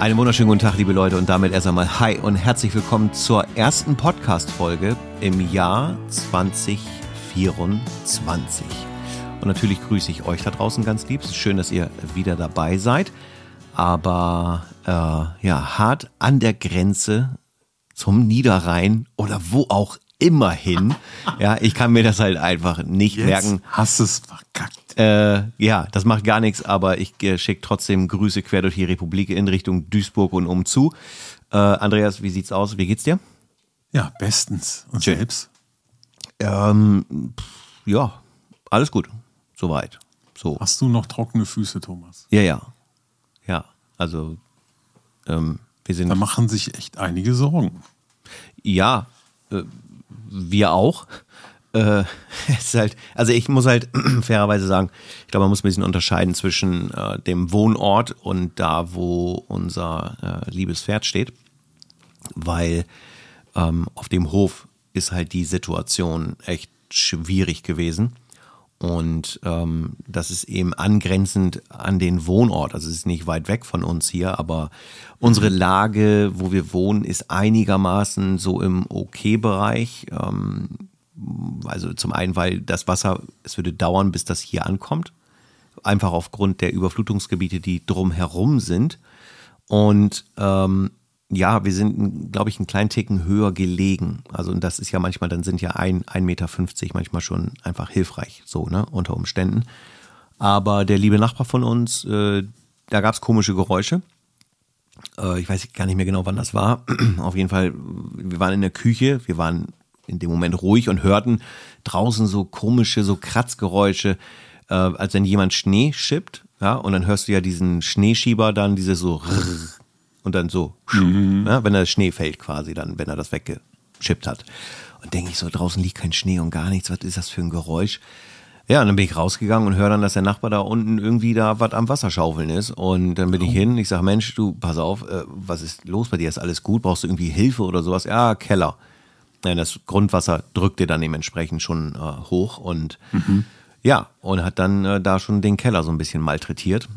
Einen wunderschönen guten Tag, liebe Leute, und damit erst einmal Hi und herzlich willkommen zur ersten Podcast-Folge im Jahr 2024. Und natürlich grüße ich euch da draußen ganz lieb. Schön, dass ihr wieder dabei seid. Aber äh, ja, hart an der Grenze zum Niederrhein oder wo auch immer hin. Ja, ich kann mir das halt einfach nicht Jetzt merken. hast es verkackt. Äh, ja, das macht gar nichts, aber ich äh, schicke trotzdem Grüße quer durch die Republik in Richtung Duisburg und umzu. Äh, Andreas, wie sieht's aus? Wie geht's dir? Ja, bestens. Und Schön. selbst? Ähm, pff, ja, alles gut. Soweit. So. Hast du noch trockene Füße, Thomas? Ja, ja. Ja, also ähm, wir sind. Da machen sich echt einige Sorgen. Ja, äh, wir auch. Äh, es ist halt, also ich muss halt fairerweise sagen, ich glaube, man muss ein bisschen unterscheiden zwischen äh, dem Wohnort und da, wo unser äh, liebes Pferd steht. Weil ähm, auf dem Hof ist halt die Situation echt schwierig gewesen. Und ähm, das ist eben angrenzend an den Wohnort. Also es ist nicht weit weg von uns hier, aber unsere Lage, wo wir wohnen, ist einigermaßen so im Okay-Bereich. Ähm, also zum einen, weil das Wasser, es würde dauern, bis das hier ankommt. Einfach aufgrund der Überflutungsgebiete, die drumherum sind. Und ähm, ja, wir sind, glaube ich, einen kleinen Ticken höher gelegen. Also und das ist ja manchmal, dann sind ja ein, 1,50 Meter manchmal schon einfach hilfreich, so, ne, unter Umständen. Aber der liebe Nachbar von uns, äh, da gab es komische Geräusche. Äh, ich weiß gar nicht mehr genau, wann das war. Auf jeden Fall, wir waren in der Küche, wir waren in dem Moment ruhig und hörten draußen so komische, so Kratzgeräusche, äh, als wenn jemand Schnee schippt, ja, und dann hörst du ja diesen Schneeschieber dann, diese so und dann so, ja, wenn der Schnee fällt quasi dann, wenn er das weggeschippt hat. Und denke ich so, draußen liegt kein Schnee und gar nichts, was ist das für ein Geräusch? Ja, und dann bin ich rausgegangen und höre dann, dass der Nachbar da unten irgendwie da was am Wasserschaufeln ist. Und dann bin ich hin, ich sage, Mensch, du, pass auf, äh, was ist los bei dir? Ist alles gut? Brauchst du irgendwie Hilfe oder sowas? Ja, Keller. Das Grundwasser drückte dann dementsprechend schon äh, hoch und ja, und hat dann äh, da schon den Keller so ein bisschen malträtiert.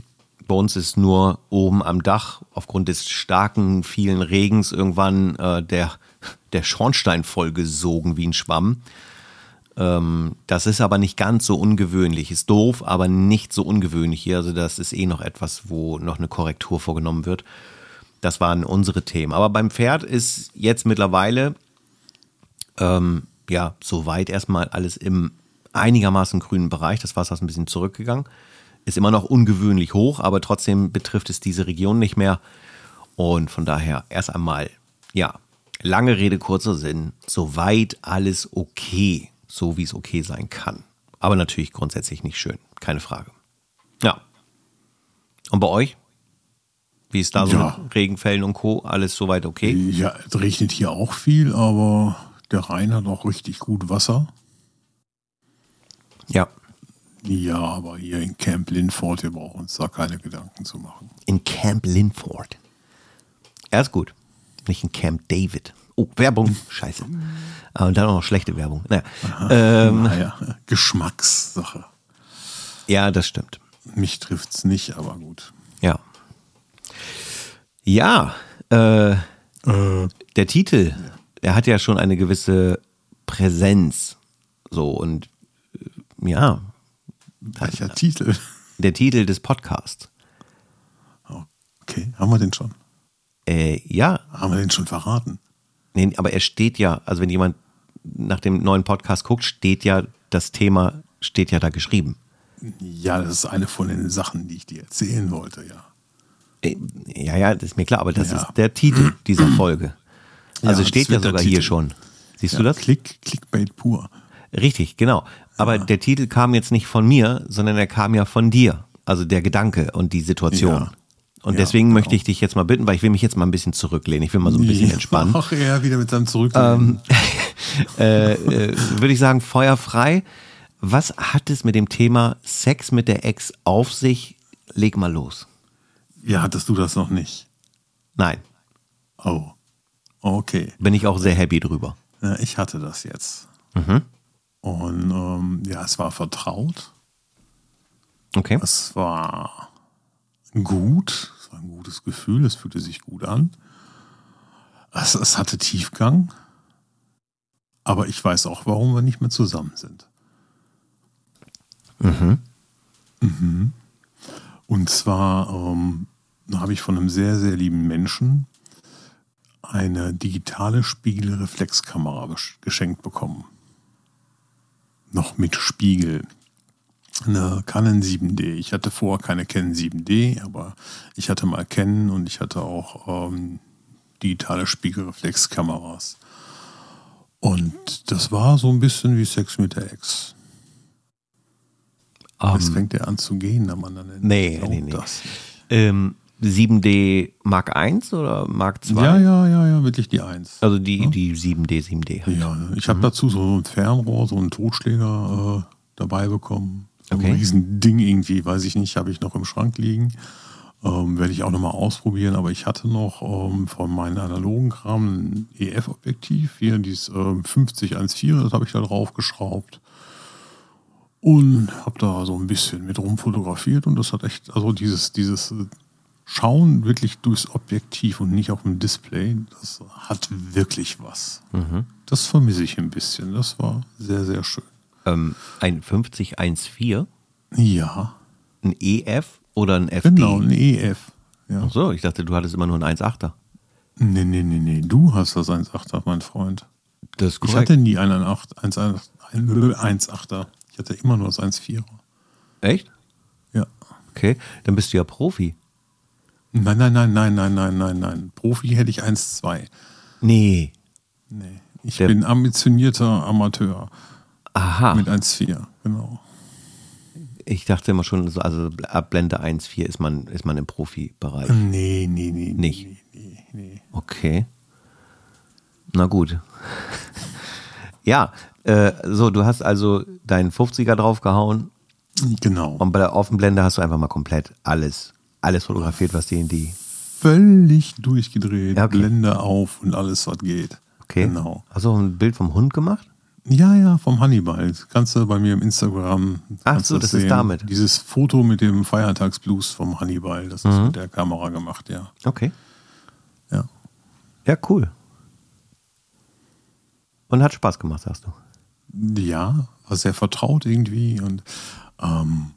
Bei uns ist nur oben am Dach aufgrund des starken, vielen Regens irgendwann äh, der, der Schornstein vollgesogen wie ein Schwamm. Ähm, das ist aber nicht ganz so ungewöhnlich. Ist doof, aber nicht so ungewöhnlich hier. Also das ist eh noch etwas, wo noch eine Korrektur vorgenommen wird. Das waren unsere Themen. Aber beim Pferd ist jetzt mittlerweile ähm, ja soweit erstmal alles im einigermaßen grünen Bereich. Das Wasser ist ein bisschen zurückgegangen. Ist immer noch ungewöhnlich hoch, aber trotzdem betrifft es diese Region nicht mehr. Und von daher erst einmal, ja, lange Rede, kurzer Sinn, soweit alles okay, so wie es okay sein kann. Aber natürlich grundsätzlich nicht schön, keine Frage. Ja. Und bei euch? Wie ist da so mit Regenfällen und Co? Alles soweit okay? Ja, es regnet hier auch viel, aber der Rhein hat auch richtig gut Wasser. Ja. Ja, aber hier in Camp Linford, wir brauchen uns da keine Gedanken zu machen. In Camp Linford. Er ist gut. Nicht in Camp David. Oh, Werbung. Scheiße. Ah, Und dann auch noch schlechte Werbung. Naja. Ähm, Naja, Geschmackssache. ja, das stimmt. Mich trifft's nicht, aber gut. Ja. Ja, äh, der Titel, er hat ja schon eine gewisse Präsenz. So, und äh, ja, Welcher Titel? der Titel des Podcasts. Okay, haben wir den schon? Äh, ja, Haben wir den schon verraten? nee, aber er steht ja, also wenn jemand nach dem neuen Podcast guckt, steht ja das Thema, steht ja da geschrieben. Ja, das ist eine von den Sachen, die ich dir erzählen wollte, ja. Äh, Ja, ja, das ist mir klar, aber das Ja. ist der Titel dieser Folge. Also Ja, steht das ja sogar hier schon. Siehst ja du das? Klick, Clickbait pur. Richtig, genau. Aber der Titel kam jetzt nicht von mir, sondern er kam ja von dir. Also der Gedanke und die Situation. Ja. Und Ja, deswegen möchte genau. ich dich jetzt mal bitten, weil ich will mich jetzt mal ein bisschen zurücklehnen. Ich will mal so ein bisschen entspannen. Ach, er wieder mit seinem Zurück. Ähm, äh, äh, Würde ich sagen, feuerfrei. Was hat es mit dem Thema Sex mit der Ex auf sich? Leg mal los. ja, hattest du das noch nicht? Nein, Oh. Okay. bin ich auch sehr happy drüber. Ich hatte das jetzt. Mhm. Und ähm, ja, es war vertraut. Okay. Es war gut. Es Es war ein gutes Gefühl, es fühlte sich gut an. Es, es hatte Tiefgang. Aber ich weiß auch, warum wir nicht mehr zusammen sind. Mhm. Mhm. Und zwar ähm, habe ich von einem sehr, sehr lieben Menschen eine digitale Spiegelreflexkamera geschenkt bekommen. Noch mit Spiegel. Eine Canon 7D. Ich hatte vorher keine Canon 7D, aber ich hatte mal Canon und ich hatte auch ähm, digitale Spiegelreflexkameras. Und das war so ein bisschen wie Sex mit der Ex. Jetzt Ähm, fängt er an zu gehen am anderen Ende. Nee, nee, nee. Ähm, 7D Mark I oder Mark II? Ja, ja, ja, ja, wirklich die Eins. Also die, die 7D, 7D. halt. Ja, ich habe dazu so ein Fernrohr, so einen Totschläger äh, dabei bekommen. So Okay. Ein riesen Ding irgendwie, weiß ich nicht, habe ich noch im Schrank liegen. Ähm, Werde ich auch nochmal ausprobieren, aber ich hatte noch ähm, von meinem analogen Kram ein EF-Objektiv, hier dieses ähm, 5014, das habe ich da drauf geschraubt. Und habe da so ein bisschen mit rumfotografiert und das hat echt, also dieses, dieses äh, Schauen wirklich durchs Objektiv und nicht auf dem Display, das hat wirklich was. Das vermisse ich ein bisschen. Das war sehr, sehr schön. Ähm, ein 5014, Ja, ein EF oder ein FD? genau, ein EF. Ja. Ach so, ich dachte, du hattest immer nur ein 1,8er. Nee, nee, nee, nee, du hast das 1,8er, mein Freund. Das ist Ich hatte nie einen 1,8er. Ich hatte immer nur das 1,4er. Echt? Ja. Okay, dann bist du ja Profi. Nein, nein, nein, nein, nein, nein, nein, nein. Profi hätte ich 1,2. Nee. Nee. Ich Der- bin ambitionierter Amateur Aha. mit 1,4. Genau. Ich dachte immer schon, so, also ab Blende 1,4 ist man, ist man im Profibereich. Nee, nee, nee. Nicht. Nee, nee, nee. Okay. Na gut. ja, äh, so, du hast also deinen 50er draufgehauen Genau. und bei der Offenblende hast du einfach mal komplett alles, alles fotografiert, was dir in die. Völlig durchgedreht, Ja, okay. Blende auf und alles, was geht. Okay. Genau. Hast du auch ein Bild vom Hund gemacht? Ja, ja, vom Hannibal. Das kannst du bei mir im Instagram. Ach so, du das ist damit. Dieses Foto mit dem Feiertagsblues vom Hannibal, das ist Mhm. mit der Kamera gemacht, ja. Okay. Ja. Ja, cool. Und hat Spaß gemacht, sagst du. Ja, war sehr vertraut irgendwie und ähm,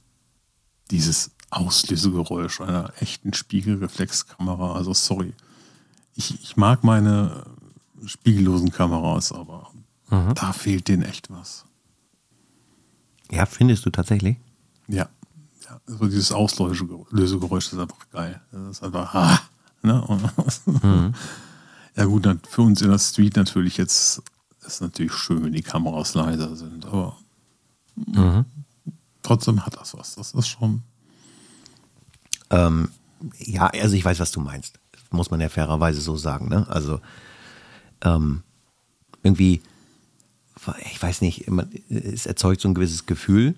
dieses Auslösegeräusch einer echten Spiegelreflexkamera, also sorry. Ich, ich mag meine spiegellosen Kameras, aber Mhm. da fehlt denen echt was. Ja, findest du tatsächlich? Ja. ja also dieses Auslösegeräusch ist einfach geil. Das ist einfach, ah, ne? Mhm. Ja gut, dann für uns in der Street natürlich jetzt ist natürlich schön, wenn die Kameras leiser sind, aber Mhm. trotzdem hat das was. Das ist schon, Ähm, ja, also ich weiß, was du meinst. Muss man ja fairerweise so sagen. Ne? Also ähm, irgendwie, ich weiß nicht, es erzeugt so ein gewisses Gefühl.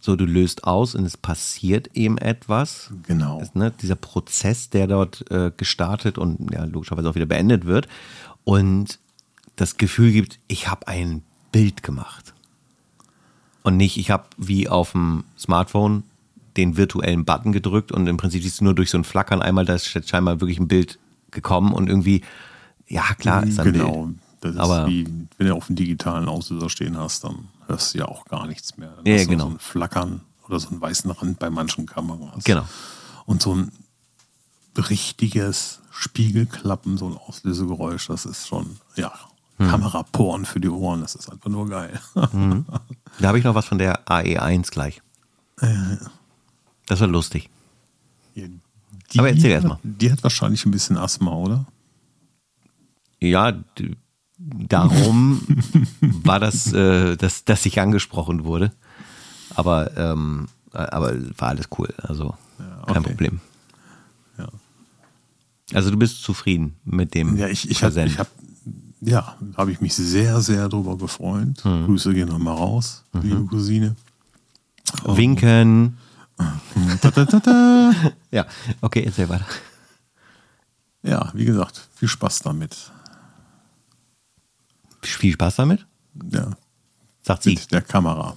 So, du löst aus und es passiert eben etwas. genau. Das, ne, dieser Prozess, der dort äh, gestartet und ja, logischerweise auch wieder beendet wird. Und das Gefühl gibt, ich habe ein Bild gemacht. Und nicht, ich habe wie auf dem Smartphone den virtuellen Button gedrückt und im Prinzip siehst du nur durch so ein Flackern einmal, da ist scheinbar wirklich ein Bild gekommen und irgendwie, ja klar, ist ein genau. Bild. Das ist Aber- wie, wenn du auf dem digitalen Auslöser stehen hast, dann hörst du ja auch gar nichts mehr. Dann Ja, genau. So ein Flackern oder so einen weißen Rand bei manchen Kameras. Genau. Und so ein richtiges Spiegelklappen, so ein Auslösegeräusch, das ist schon, ja, Hm. Kameraporn für die Ohren, das ist einfach nur geil. Da habe ich noch was von der AE1 gleich. Das war lustig. Die, Aber erzähl erst mal. Die hat wahrscheinlich ein bisschen Asthma, oder? Ja, darum war das, äh, dass, dass ich angesprochen wurde. Aber, ähm, äh, aber war alles cool. Also kein okay. Problem. Ja. Also du bist zufrieden mit dem Ja, ich, ich habe Versend. ich hab, ja, habe ich mich sehr, sehr drüber gefreut. Hm. Grüße gehen nochmal raus, Mhm. liebe Cousine. Winken. Ta, ta. Ja, okay, erzähl weiter. Ja, wie gesagt, viel Spaß damit. Viel Spaß damit? Ja, Sagt sie. mit der Kamera.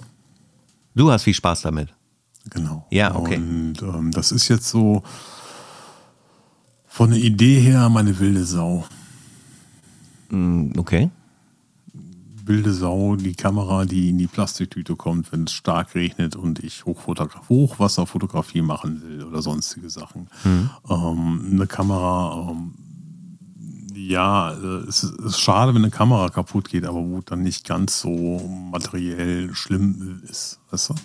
Du hast viel Spaß damit. Genau. Ja, okay. Und ähm, das ist jetzt so, Von der Idee her meine wilde Sau. Mm, Okay. Wilde Sau, die Kamera, die in die Plastiktüte kommt, wenn es stark regnet und ich Hochfotogra Hochwasserfotografie machen will oder sonstige Sachen. Ähm, eine Kamera, ähm, ja, äh, es ist, schade, wenn eine Kamera kaputt geht, aber wo dann nicht ganz so materiell schlimm ist. Weißt du?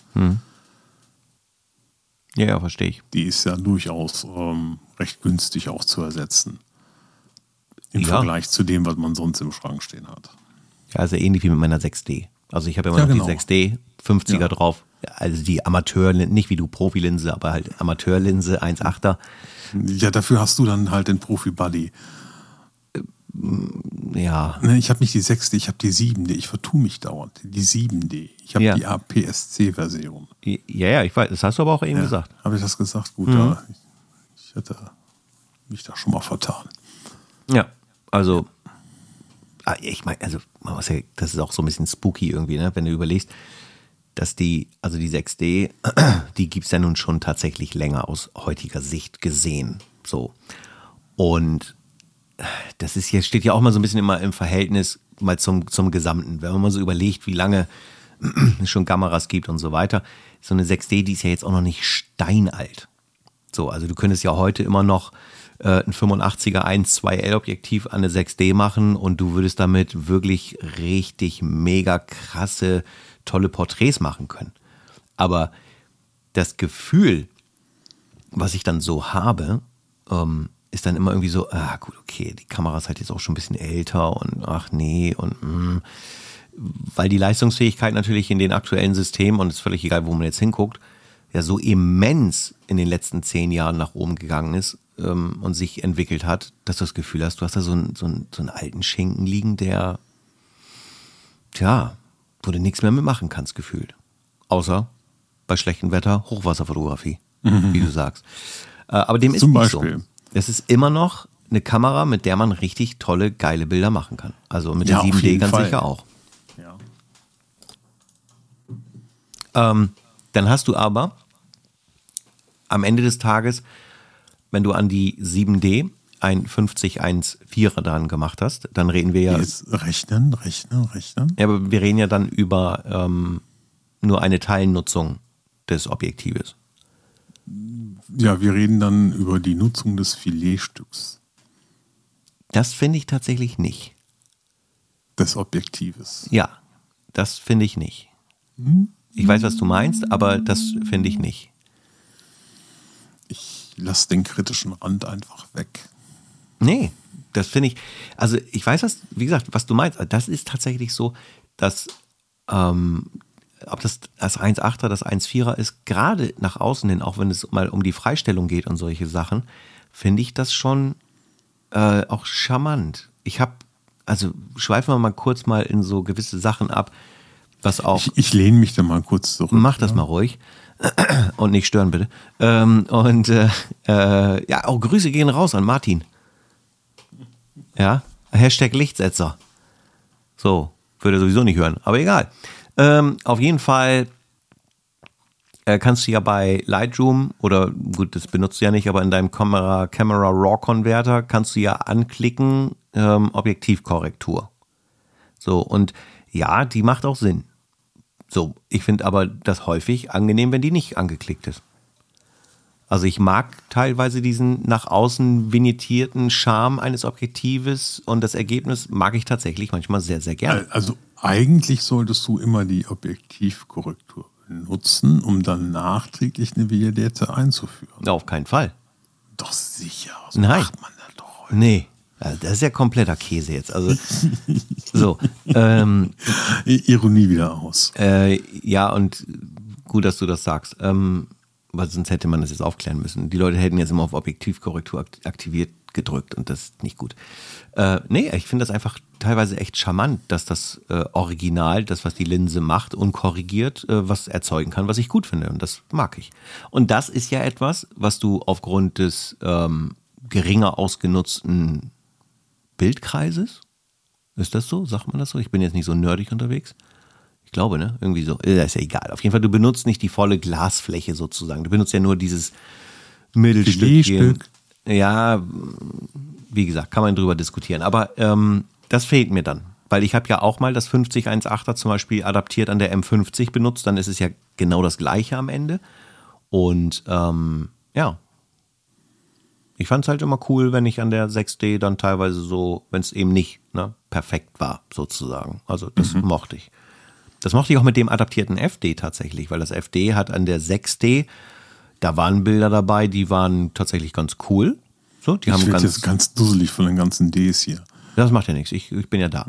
Ja, ja, verstehe ich. Die ist ja durchaus ähm, recht günstig auch zu ersetzen. Im Ja. Vergleich zu dem, was man sonst im Schrank stehen hat. Ja, also ähnlich wie mit meiner 6D. Also ich habe immer Ja, noch genau. die 6D, 50er Ja. drauf. Also die Amateurlinse, nicht wie du Profilinse, aber halt Amateurlinse, 1,8er. Ja, dafür hast du dann halt den Profi-Buddy. Ja, Ne, ich habe nicht die 6D, ich habe die 7D. Ich vertue mich dauernd. Die 7D. Ich habe Ja. die APS-C-Version. ja, ja, ich weiß, das hast du aber auch eben gesagt. Habe ich das gesagt? Gut, Mhm. da, ich hätte mich da schon mal vertan. Ja, also, ich meine, also, man muss ja, das ist auch so ein bisschen spooky irgendwie, ne? wenn du überlegst, dass die, also die 6D, die gibt es ja nun schon tatsächlich länger aus heutiger Sicht gesehen. So. Und das ist hier, steht ja auch mal so ein bisschen immer im Verhältnis mal zum, zum Gesamten. Wenn man mal so überlegt, wie lange es schon Kameras gibt und so weiter. So eine 6D, die ist ja jetzt auch noch nicht steinalt. So, also du könntest ja heute immer noch äh, ein 85er 1.2L Objektiv an eine 6D machen und du würdest damit wirklich richtig mega krasse, tolle Porträts machen können. Aber das Gefühl, was ich dann so habe, ähm, ist dann immer irgendwie so, ah gut, okay, die Kamera ist halt jetzt auch schon ein bisschen älter und ach nee und mm, weil die Leistungsfähigkeit natürlich in den aktuellen Systemen, und es ist völlig egal, wo man jetzt hinguckt, ja so immens in den letzten zehn Jahren nach oben gegangen ist ähm, und sich entwickelt hat, dass du das Gefühl hast, du hast da so einen, so einen, so einen alten Schinken liegen, der, tja, wo du nichts mehr mitmachen kannst, gefühlt. Außer bei schlechtem Wetter Hochwasserfotografie, wie du sagst. Äh, aber dem ist Zum nicht Beispiel. so. Es ist immer noch eine Kamera, mit der man richtig tolle, geile Bilder machen kann. Also mit Ja, der auf 7D jeden ganz Fall. sicher auch. Ja. Ähm, dann hast du aber am Ende des Tages, wenn du an die 7D ein 5014er dran gemacht hast, dann reden wir ja, Jetzt rechnen, rechnen, rechnen. ja aber wir reden ja dann über ähm, nur eine Teilnutzung des Objektives. Ja, wir reden dann über die Nutzung des Filetstücks Das finde ich tatsächlich nicht. des Objektives. Ja, das finde ich nicht. Ich weiß, was du meinst, aber das finde ich nicht. Ich lasse den kritischen Rand einfach weg. Nee, das finde ich, also ich weiß was, wie gesagt, was du meinst. Das ist tatsächlich so, dass, ähm, ob das das 1,8er, das 1,4er ist, gerade nach außen hin, auch wenn es mal um die Freistellung geht und solche Sachen, finde ich das schon äh, auch charmant. Ich habe, also schweifen wir mal kurz mal in so gewisse Sachen ab, was auch. Ich, ich lehne mich da mal kurz zurück. Mach das mal ruhig. Und nicht stören, bitte. Ähm, und äh, äh, ja, auch Grüße gehen raus an Martin. Ja, Hashtag Lichtsetzer. So, würde sowieso nicht hören, aber egal. Ähm, auf jeden Fall äh, kannst du ja bei Lightroom oder gut, das benutzt du ja nicht, aber in deinem Camera, Camera Raw Converter kannst du ja anklicken ähm, Objektivkorrektur. So, und ja, die macht auch Sinn. So, ich finde aber das häufig angenehm, wenn die nicht angeklickt ist. Also ich mag teilweise diesen nach außen vignettierten Charme eines Objektives und das Ergebnis mag ich tatsächlich manchmal sehr, sehr gerne. Also eigentlich solltest du immer die Objektivkorrektur benutzen, um dann nachträglich eine Vignette einzuführen. Auf keinen Fall. Doch sicher, so Nein. macht man das doch heute. Nee, das ist ja kompletter Käse jetzt. Also so, ähm, Ironie wieder aus. Äh, ja, und gut, dass du das sagst. Ähm, weil sonst hätte man das jetzt aufklären müssen. Die Leute hätten jetzt immer auf Objektivkorrektur akt- aktiviert gedrückt und das ist nicht gut. Äh, nee, ich finde das einfach teilweise echt charmant, dass das äh, Original, das, was die Linse macht, unkorrigiert, äh, was erzeugen kann, was ich gut finde. Und das mag ich. Und das ist ja etwas, was du aufgrund des ähm, geringer ausgenutzten Bildkreises, ist das so? Sagt man das so? Ich bin jetzt nicht so nerdig unterwegs. Ich glaube, ne? Irgendwie so. Äh, ist ja egal. Auf jeden Fall, du benutzt nicht die volle Glasfläche sozusagen. Du benutzt ja nur dieses. Filetstück. Ja, wie gesagt, kann man drüber diskutieren. Aber ähm, das fehlt mir dann. Weil ich habe ja auch mal das 5018er zum Beispiel adaptiert an der M50 benutzt. Dann ist es ja genau das gleiche am Ende. Und ähm, ja, ich fand es halt immer cool, wenn ich an der 6D dann teilweise so, wenn es eben nicht ne, perfekt war, sozusagen. Also das mhm. mochte ich. Das mochte ich auch mit dem adaptierten FD tatsächlich, weil das FD hat an der 6D, da waren Bilder dabei, die waren tatsächlich ganz cool. So, die ich haben ganz, jetzt ganz dusselig von den ganzen Ds hier. Das macht ja nichts, ich, ich bin ja da.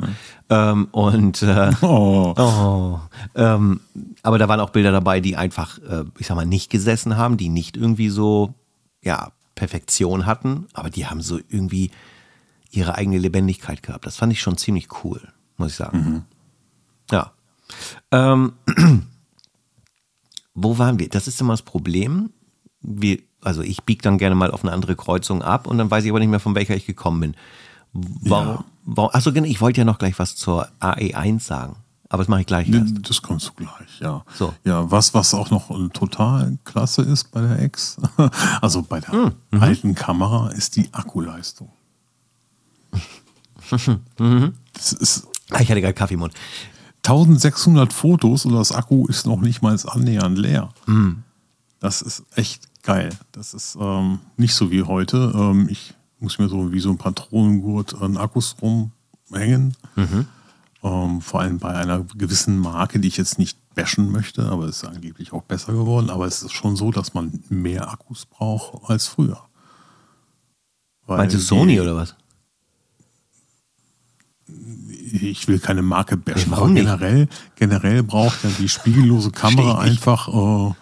Ja. Ähm, und äh, oh. Oh, ähm, aber da waren auch Bilder dabei, die einfach, äh, ich sag mal, nicht gesessen haben, die nicht irgendwie so, ja, Perfektion hatten, aber die haben so irgendwie ihre eigene Lebendigkeit gehabt. Das fand ich schon ziemlich cool, muss ich sagen. Mhm. Ja. Ähm, wo waren wir? Das ist immer das Problem. Wir, also ich biege dann gerne mal auf eine andere Kreuzung ab und dann weiß ich aber nicht mehr, von welcher ich gekommen bin. Warum? Ja. warum achso, genau, ich wollte ja noch gleich was zur AE1 sagen. Aber das mache ich gleich. Erst. Das kommst du gleich, ja. So. Ja, was, was auch noch total klasse ist bei der X, also bei der hm, mhm. alten Kamera, ist die Akkuleistung. mhm. Das ist. Ah, ich hatte gerade Kaffee im Mund. 1600 Fotos und das Akku ist noch nicht mal annähernd leer. Mhm. Das ist echt geil. Das ist ähm, nicht so wie heute. Ähm, ich muss mir so wie so ein Patronengurt an Akkus rumhängen. Mhm. Ähm, vor allem bei einer gewissen Marke, die ich jetzt nicht bashen möchte, aber es ist angeblich auch besser geworden. Aber es ist schon so, dass man mehr Akkus braucht als früher. Weil Meinst du Sony oder was? Ich will keine Marke bashen, aber generell, generell braucht ja die spiegellose Kamera einfach äh,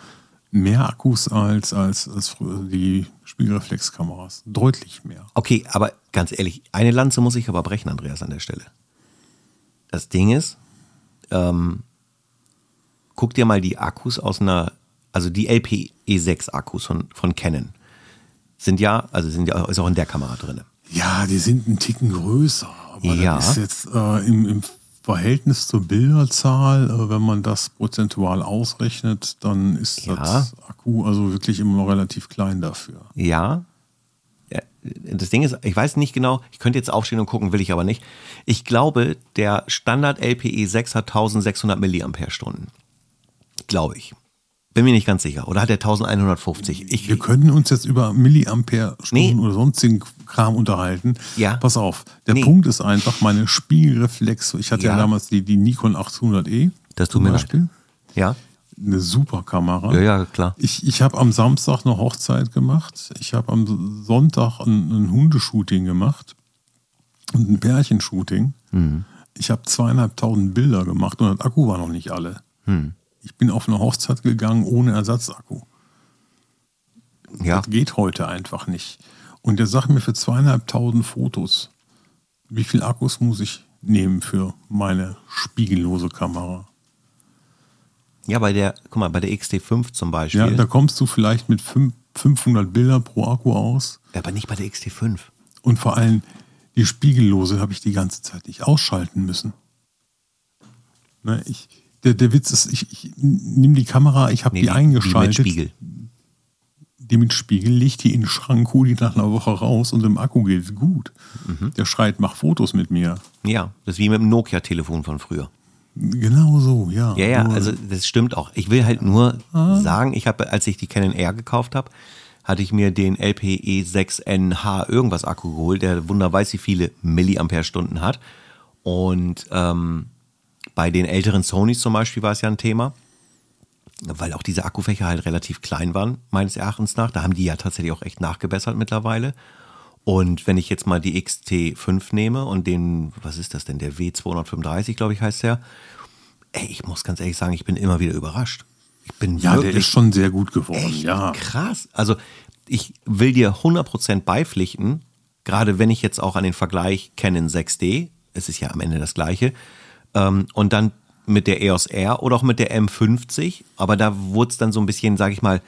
mehr Akkus als, als, als die Spiegelreflexkameras. Deutlich mehr. Okay, aber ganz ehrlich, eine Lanze muss ich aber brechen, Andreas, an der Stelle. Das Ding ist, ähm, guck dir mal die Akkus aus einer, also die LPE6-Akkus von, von Canon. Sind ja, also sind ja, ist auch in der Kamera drin. Ja, die sind ein Ticken größer. Aber ja. das ist jetzt äh, im, im Verhältnis zur Bilderzahl, äh, wenn man das prozentual ausrechnet, dann ist ja. das Akku also wirklich immer noch relativ klein dafür. Ja, das Ding ist, ich weiß nicht genau, ich könnte jetzt aufstehen und gucken, will ich aber nicht. Ich glaube, der Standard LPE 6 hat 1600 Milliampere-Stunden. Glaube ich. Bin mir nicht ganz sicher. Oder hat er 1150? Ich, Wir können uns jetzt über Milliampere-Stunden nee. oder sonstigen Kram unterhalten. Ja. Pass auf. Der nee. Punkt ist einfach, meine Spiegelreflex. Ich hatte ja, ja damals die, die Nikon 800E. Das tut mir leid. Ja eine super Kamera. Ja, ja, klar. Ich, ich habe am Samstag eine Hochzeit gemacht. Ich habe am Sonntag ein, ein, Hundeshooting gemacht und ein Pärchenshooting. Mhm. Ich habe zweieinhalbtausend Bilder gemacht und das Akku war noch nicht alle. Mhm. Ich bin auf eine Hochzeit gegangen ohne Ersatzakku. Ja. Das geht heute einfach nicht. Und der sagt mir für zweieinhalbtausend Fotos, wie viel Akkus muss ich nehmen für meine spiegellose Kamera? Ja, bei der, guck mal, bei der XT5 zum Beispiel. Ja, da kommst du vielleicht mit 500 Bilder pro Akku aus. Ja, aber nicht bei der XT5. Und vor allem die Spiegellose habe ich die ganze Zeit nicht ausschalten müssen. Ne, ich, der, der Witz ist, ich, ich nehme die Kamera, ich habe nee, die, die eingeschaltet. Die mit Spiegel. Die mit Spiegel, leg die in den Schrank, hol die nach einer Woche raus und im Akku geht es gut. Mhm. Der schreit, mach Fotos mit mir. Ja, das ist wie mit dem Nokia-Telefon von früher. Genau so, ja. Ja, ja, also das stimmt auch. Ich will halt nur ah. sagen, ich habe, als ich die Canon R gekauft habe, hatte ich mir den LPE 6NH irgendwas Akku geholt, der wunder weiß wie viele Milliampere-Stunden hat. Und ähm, bei den älteren Sonys zum Beispiel war es ja ein Thema, weil auch diese Akkufächer halt relativ klein waren, meines Erachtens nach. Da haben die ja tatsächlich auch echt nachgebessert mittlerweile. Und wenn ich jetzt mal die XT5 nehme und den, was ist das denn, der W235, glaube ich, heißt der, ey, ich muss ganz ehrlich sagen, ich bin immer wieder überrascht. Ich bin ja, der ist schon sehr gut geworden, ja. Krass. Also ich will dir 100% beipflichten, gerade wenn ich jetzt auch an den Vergleich Canon 6D, es ist ja am Ende das gleiche, ähm, und dann mit der EOS R oder auch mit der M50, aber da wurde es dann so ein bisschen, sage ich mal,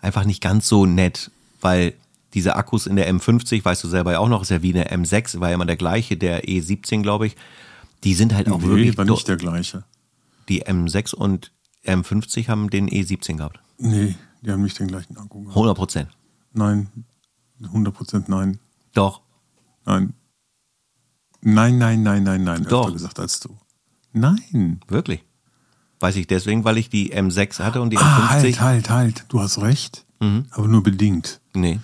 einfach nicht ganz so nett, weil diese Akkus in der M50, weißt du selber ja auch noch, ist ja wie eine M6, war ja immer der gleiche, der E17, glaube ich. Die sind halt auch nee, wirklich. war nicht der gleiche. Die M6 und M50 haben den E17 gehabt. Nee, die haben nicht den gleichen Akku gehabt. 100 Prozent. Nein, 100% nein. Doch. Nein. Nein, nein, nein, nein, nein. Doch. Öfter gesagt als du. Nein. Wirklich. Weiß ich deswegen, weil ich die M6 hatte und die Ah, M50. halt, halt, halt. Du hast recht. Aber nur bedingt. Nee.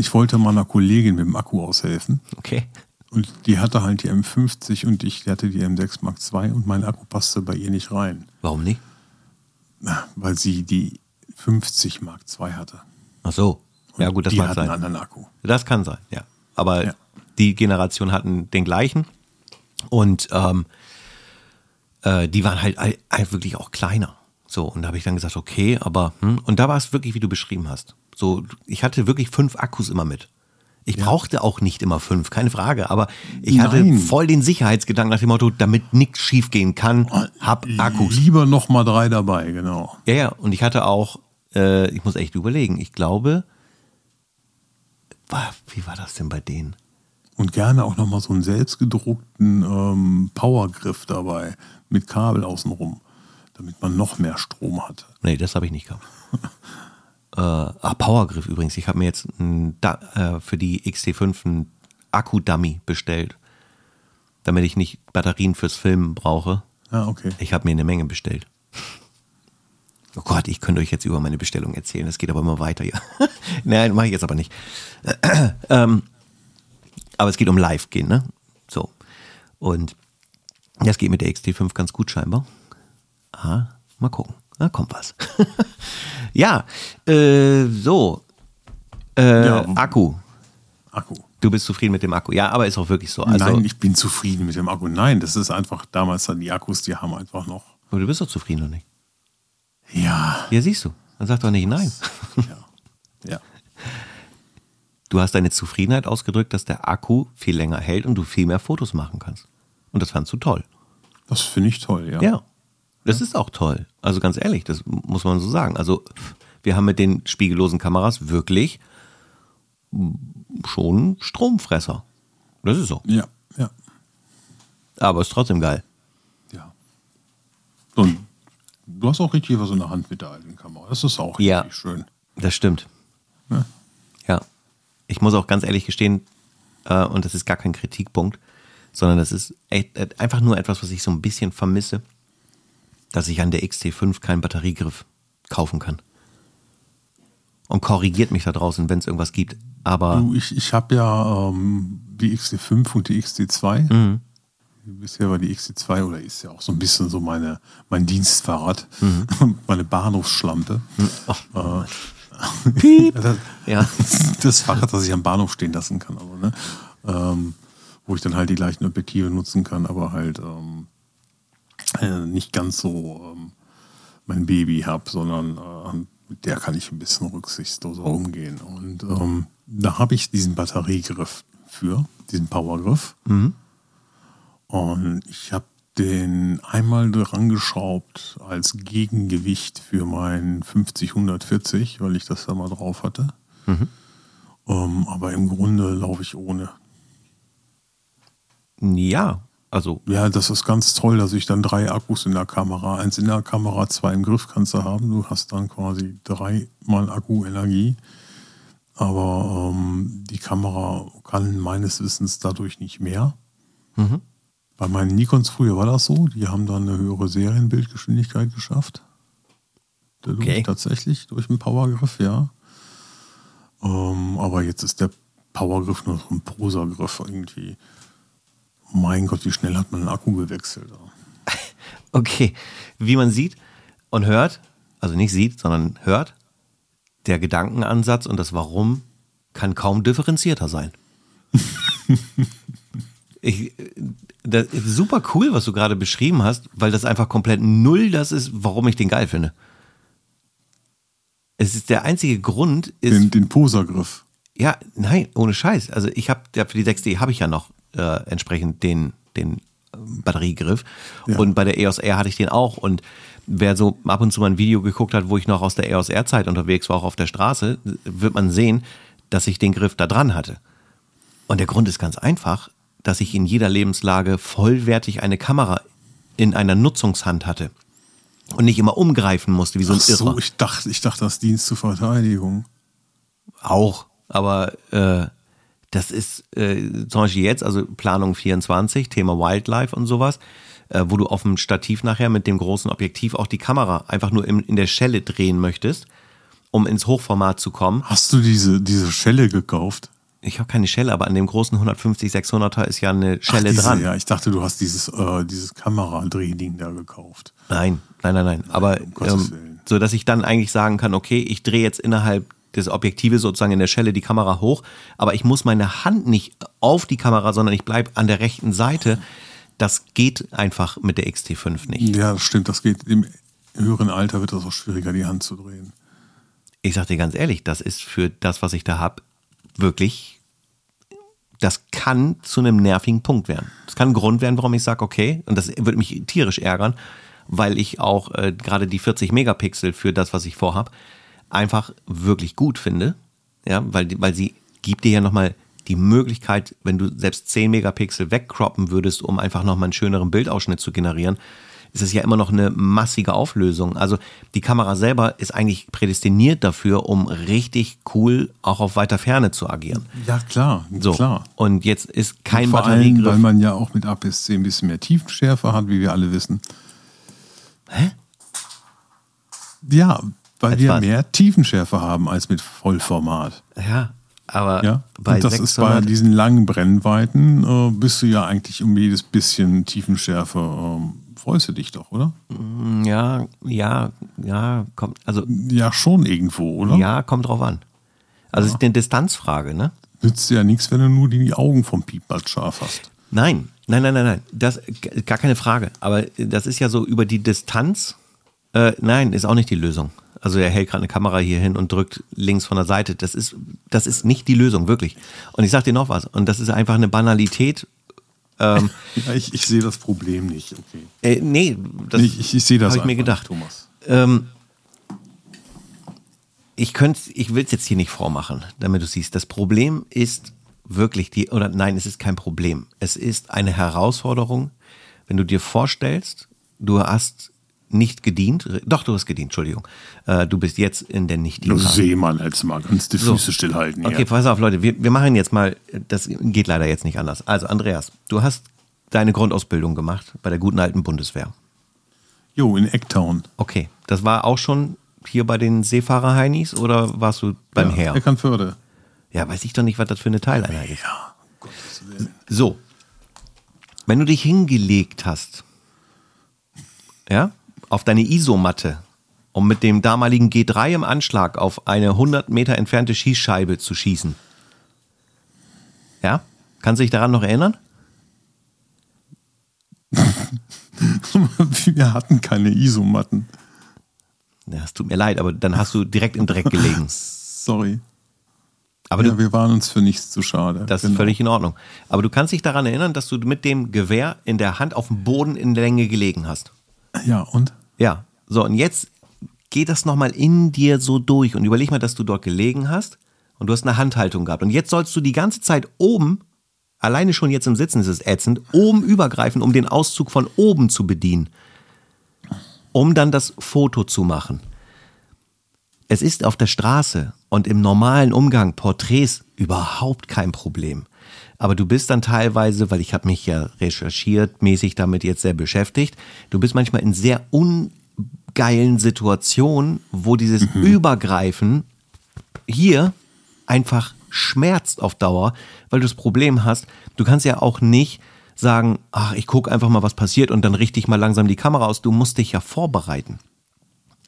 Ich wollte meiner Kollegin mit dem Akku aushelfen. Okay. Und die hatte halt die M50 und ich hatte die M6 Mark II und mein Akku passte bei ihr nicht rein, Warum nicht? weil sie die 50 Mark II hatte. Ach so. Ja, gut, das die mag sein. einen anderen Akku. Das kann sein, ja. Aber Ja. die Generation hatten den gleichen und ähm, äh, die waren halt all wirklich auch kleiner. So, und da habe ich dann gesagt, okay, aber, hm, und da war es wirklich, wie du beschrieben hast. So, ich hatte wirklich fünf Akkus immer mit. Ich brauchte auch nicht immer fünf, keine Frage, aber ich hatte Nein. voll den Sicherheitsgedanken nach dem Motto, damit nichts schiefgehen kann, hab Akkus. Lieber noch mal drei dabei, genau. Ja, ja, und ich hatte auch, äh, ich muss echt überlegen, ich glaube, wie war das denn bei denen? Und gerne auch noch mal so einen selbstgedruckten ähm, Powergriff dabei mit Kabel außenrum, damit man noch mehr Strom hatte. Nee, das habe ich nicht gehabt. äh, ah, Powergriff übrigens. Ich habe mir jetzt ein, Da- äh, für die XT5 einen Akku-Dummy bestellt, damit ich nicht Batterien fürs Filmen brauche. Ja, okay. Ich habe mir eine Menge bestellt. Oh Gott, ich könnte euch jetzt über meine Bestellung erzählen. Das geht aber immer weiter, ja. Nein, mache ich jetzt aber nicht. ähm, aber es geht um Live gehen, ne? So. Und das geht mit der XT5 ganz gut scheinbar. Ah, mal gucken. Da kommt was. ja, äh, so. Äh, Ja. Akku. Akku. Du bist zufrieden mit dem Akku. Ja, aber ist auch wirklich so. Also, Nein, ich bin zufrieden mit dem Akku. Nein, das ist einfach damals dann die Akkus, die haben einfach noch. aber du bist doch zufrieden, oder nicht? Ja. Ja, siehst du. Dann sag doch nicht nein. Ja. ja. Du hast deine Zufriedenheit ausgedrückt, dass der Akku viel länger hält und du viel mehr Fotos machen kannst. Und das fandst du toll. Das finde ich toll, ja. Ja. Das ist auch toll. Also ganz ehrlich, das muss man so sagen. Also wir haben mit den spiegellosen Kameras wirklich schon Stromfresser. Das ist so. Ja, ja. Aber ist trotzdem geil. ja. Und du hast auch richtig was in der Hand mit der alten Kamera. Das ist auch Ja. richtig schön. Das stimmt. Ja. Ja. Ich muss auch ganz ehrlich gestehen, äh, und das ist gar kein Kritikpunkt, sondern das ist echt, äh, einfach nur etwas, was ich so ein bisschen vermisse, dass ich an der XT5 keinen Batteriegriff kaufen kann. Und korrigiert mich da draußen, wenn es irgendwas gibt. Aber Du, ich ich habe ja ähm, die XT5 und die XT2. Mhm. Bisher war die XT2 oder ist ja auch so ein bisschen so meine, mein Dienstfahrrad, Mhm. meine Bahnhofsschlampe. oh, Piep. Das, ja, das Fahrrad, das ich am Bahnhof stehen lassen kann, aber, ne? ähm, wo ich dann halt die gleichen Objektive nutzen kann, aber halt ähm, äh, nicht ganz so ähm, mein Baby habe, sondern äh, mit der kann ich ein bisschen rücksichtsloser umgehen. Und ähm, da habe ich diesen Batteriegriff für, diesen Powergriff. Und ich habe den einmal dran geschraubt als Gegengewicht für mein 50-140, weil ich das da mal drauf hatte. Ähm, aber im Grunde laufe ich ohne. ja, also Ja, das ist ganz toll, dass ich dann drei Akkus in der Kamera, eins in der Kamera, zwei im Griff kannst du haben. Du hast dann quasi dreimal Akkuenergie. Aber ähm, die Kamera kann meines Wissens dadurch nicht mehr. Bei meinen Nikons früher war das so. Die haben dann eine höhere Serienbildgeschwindigkeit geschafft. Dadurch Okay. tatsächlich, durch den Powergriff, ja. Ähm, aber jetzt ist der Powergriff nur so ein Prosagriff irgendwie. Mein Gott, wie schnell hat man den Akku gewechselt? Okay, wie man sieht und hört, also nicht sieht, sondern hört, der Gedankenansatz und das Warum kann kaum differenzierter sein. ich, das ist super cool, was du gerade beschrieben hast, weil das einfach komplett null das ist, warum ich den geil finde. Es ist der einzige Grund, ist, Den, den Posergriff. ja, nein, ohne Scheiß. Also ich habe ja für die 6D habe ich ja noch äh, entsprechend den den ähm, Batteriegriff Ja. und bei der EOS R hatte ich den auch und wer so ab und zu mal ein Video geguckt hat, wo ich noch aus der EOS R Zeit unterwegs war, auch auf der Straße, wird man sehen, dass ich den Griff da dran hatte. Und der Grund ist ganz einfach, dass ich in jeder Lebenslage vollwertig eine Kamera in einer Nutzungshand hatte und nicht immer umgreifen musste wie so ein Ach so, Irrer. ich dachte, ich dachte, das Dienst zur Verteidigung. Auch. aber äh, das ist äh, zum Beispiel jetzt, also Planung 24, Thema Wildlife und sowas, äh, wo du auf dem Stativ nachher mit dem großen Objektiv auch die Kamera einfach nur in, in der Schelle drehen möchtest, um ins Hochformat zu kommen. Hast du diese, diese Schelle gekauft? Ich habe keine Schelle, aber an dem großen 150 600er ist ja eine Schelle Ach, diese, dran. Ja, ich dachte, du hast dieses, äh, dieses Kameradrehding da gekauft. Nein, nein, nein, nein. Aber um ähm, so, dass ich dann eigentlich sagen kann, okay, ich drehe jetzt innerhalb des Objektives sozusagen in der Schelle die Kamera hoch, aber ich muss meine Hand nicht auf die Kamera, sondern ich bleibe an der rechten Seite. Das geht einfach mit der XT5 nicht. Ja, das stimmt. Das geht im höheren Alter wird das auch schwieriger, die Hand zu drehen. Ich sag dir ganz ehrlich, das ist für das, was ich da hab, wirklich, das kann zu einem nervigen Punkt werden. Das kann ein Grund werden, warum ich sage, okay, und das würde mich tierisch ärgern, weil ich auch äh, gerade die 40 Megapixel für das, was ich vorhab, einfach wirklich gut finde. Ja, weil, weil sie gibt dir ja nochmal die Möglichkeit, wenn du selbst 10 Megapixel wegcroppen würdest, um einfach nochmal einen schöneren Bildausschnitt zu generieren, ist es ja immer noch eine massige Auflösung. Also die Kamera selber ist eigentlich prädestiniert dafür, um richtig cool auch auf weiter Ferne zu agieren. Ja, klar, So. klar. Und jetzt ist kein Vor allem, Batteriegriff. weil man ja auch mit APS-C ein bisschen mehr Tiefenschärfe hat, wie wir alle wissen. Hä? Ja, weil wir was? mehr Tiefenschärfe haben als mit Vollformat. Ja, aber Ja, bei und das ist bei 600 diesen langen Brennweiten, äh, bist du ja eigentlich um jedes bisschen Tiefenschärfe, ähm, freust du dich doch, oder? ja, ja, ja, kommt, also Ja, schon irgendwo, oder? ja, kommt drauf an. Also es ist eine Distanzfrage, ne? Nützt dir ja nichts, wenn du nur die Augen vom Piepball scharf hast. Nein, nein, nein, nein, nein. Das gar keine Frage. Aber das ist ja so über die Distanz. Äh, nein, ist auch nicht die Lösung. Also er hält gerade eine Kamera hier hin und drückt links von der Seite. Das ist, das ist nicht die Lösung, wirklich. Und ich sag dir noch was. Und das ist einfach eine Banalität. Ähm, Ja, ich, ich sehe das Problem nicht, okay. äh, nee, das Nee, ich, ich sehe das habe ich mir gedacht. Thomas. Ähm, ich könnte, ich will es jetzt hier nicht vormachen, damit du siehst. Das Problem ist wirklich die, oder nein, es ist kein Problem. Es ist eine Herausforderung, wenn du dir vorstellst, du hast nicht gedient, doch, du hast gedient, Entschuldigung. Äh, du bist jetzt in der nicht Du Seemann, jetzt mal ganz die So. Füße stillhalten. Okay, hier. pass auf, Leute, wir, wir machen jetzt mal, das geht leider jetzt nicht anders. Also, Andreas, du hast deine Grundausbildung gemacht bei der guten alten Bundeswehr. Jo, in Ecktown. Okay, das war auch schon hier bei den Seefahrer-Heinis oder warst du beim ja, Heer? Eckernförde. Ja, weiß ich doch nicht, was das für eine Teileinheit ist. Ja, um Gottes Willen. So, wenn du dich hingelegt hast, ja, auf deine Isomatte, um mit dem damaligen G3 im Anschlag auf eine 100 Meter entfernte Schießscheibe zu schießen. Ja, kannst du dich daran noch erinnern? Wir hatten keine Isomatten. Ja, es tut mir leid, aber dann hast du direkt im Dreck gelegen. Sorry. Aber ja, du, wir waren uns für nichts zu schade. Das ist Genau. völlig in Ordnung. Aber du kannst dich daran erinnern, dass du mit dem Gewehr in der Hand auf dem Boden in Länge gelegen hast. Ja, und? Ja. So, und jetzt geht das nochmal in dir so durch und überleg mal, dass du dort gelegen hast und du hast eine Handhaltung gehabt. Und jetzt sollst du die ganze Zeit oben, alleine schon jetzt im Sitzen ist es ätzend, oben übergreifen, um den Auszug von oben zu bedienen. Um dann das Foto zu machen. Es ist auf der Straße und im normalen Umgang Porträts überhaupt kein Problem. Aber du bist dann teilweise, weil ich habe mich ja recherchiert, mäßig damit jetzt sehr beschäftigt, du bist manchmal in sehr ungeilen Situationen, wo dieses Übergreifen hier einfach schmerzt auf Dauer, weil du das Problem hast, du kannst ja auch nicht sagen, ach, ich gucke einfach mal, was passiert und dann richte ich mal langsam die Kamera aus. Du musst dich ja vorbereiten.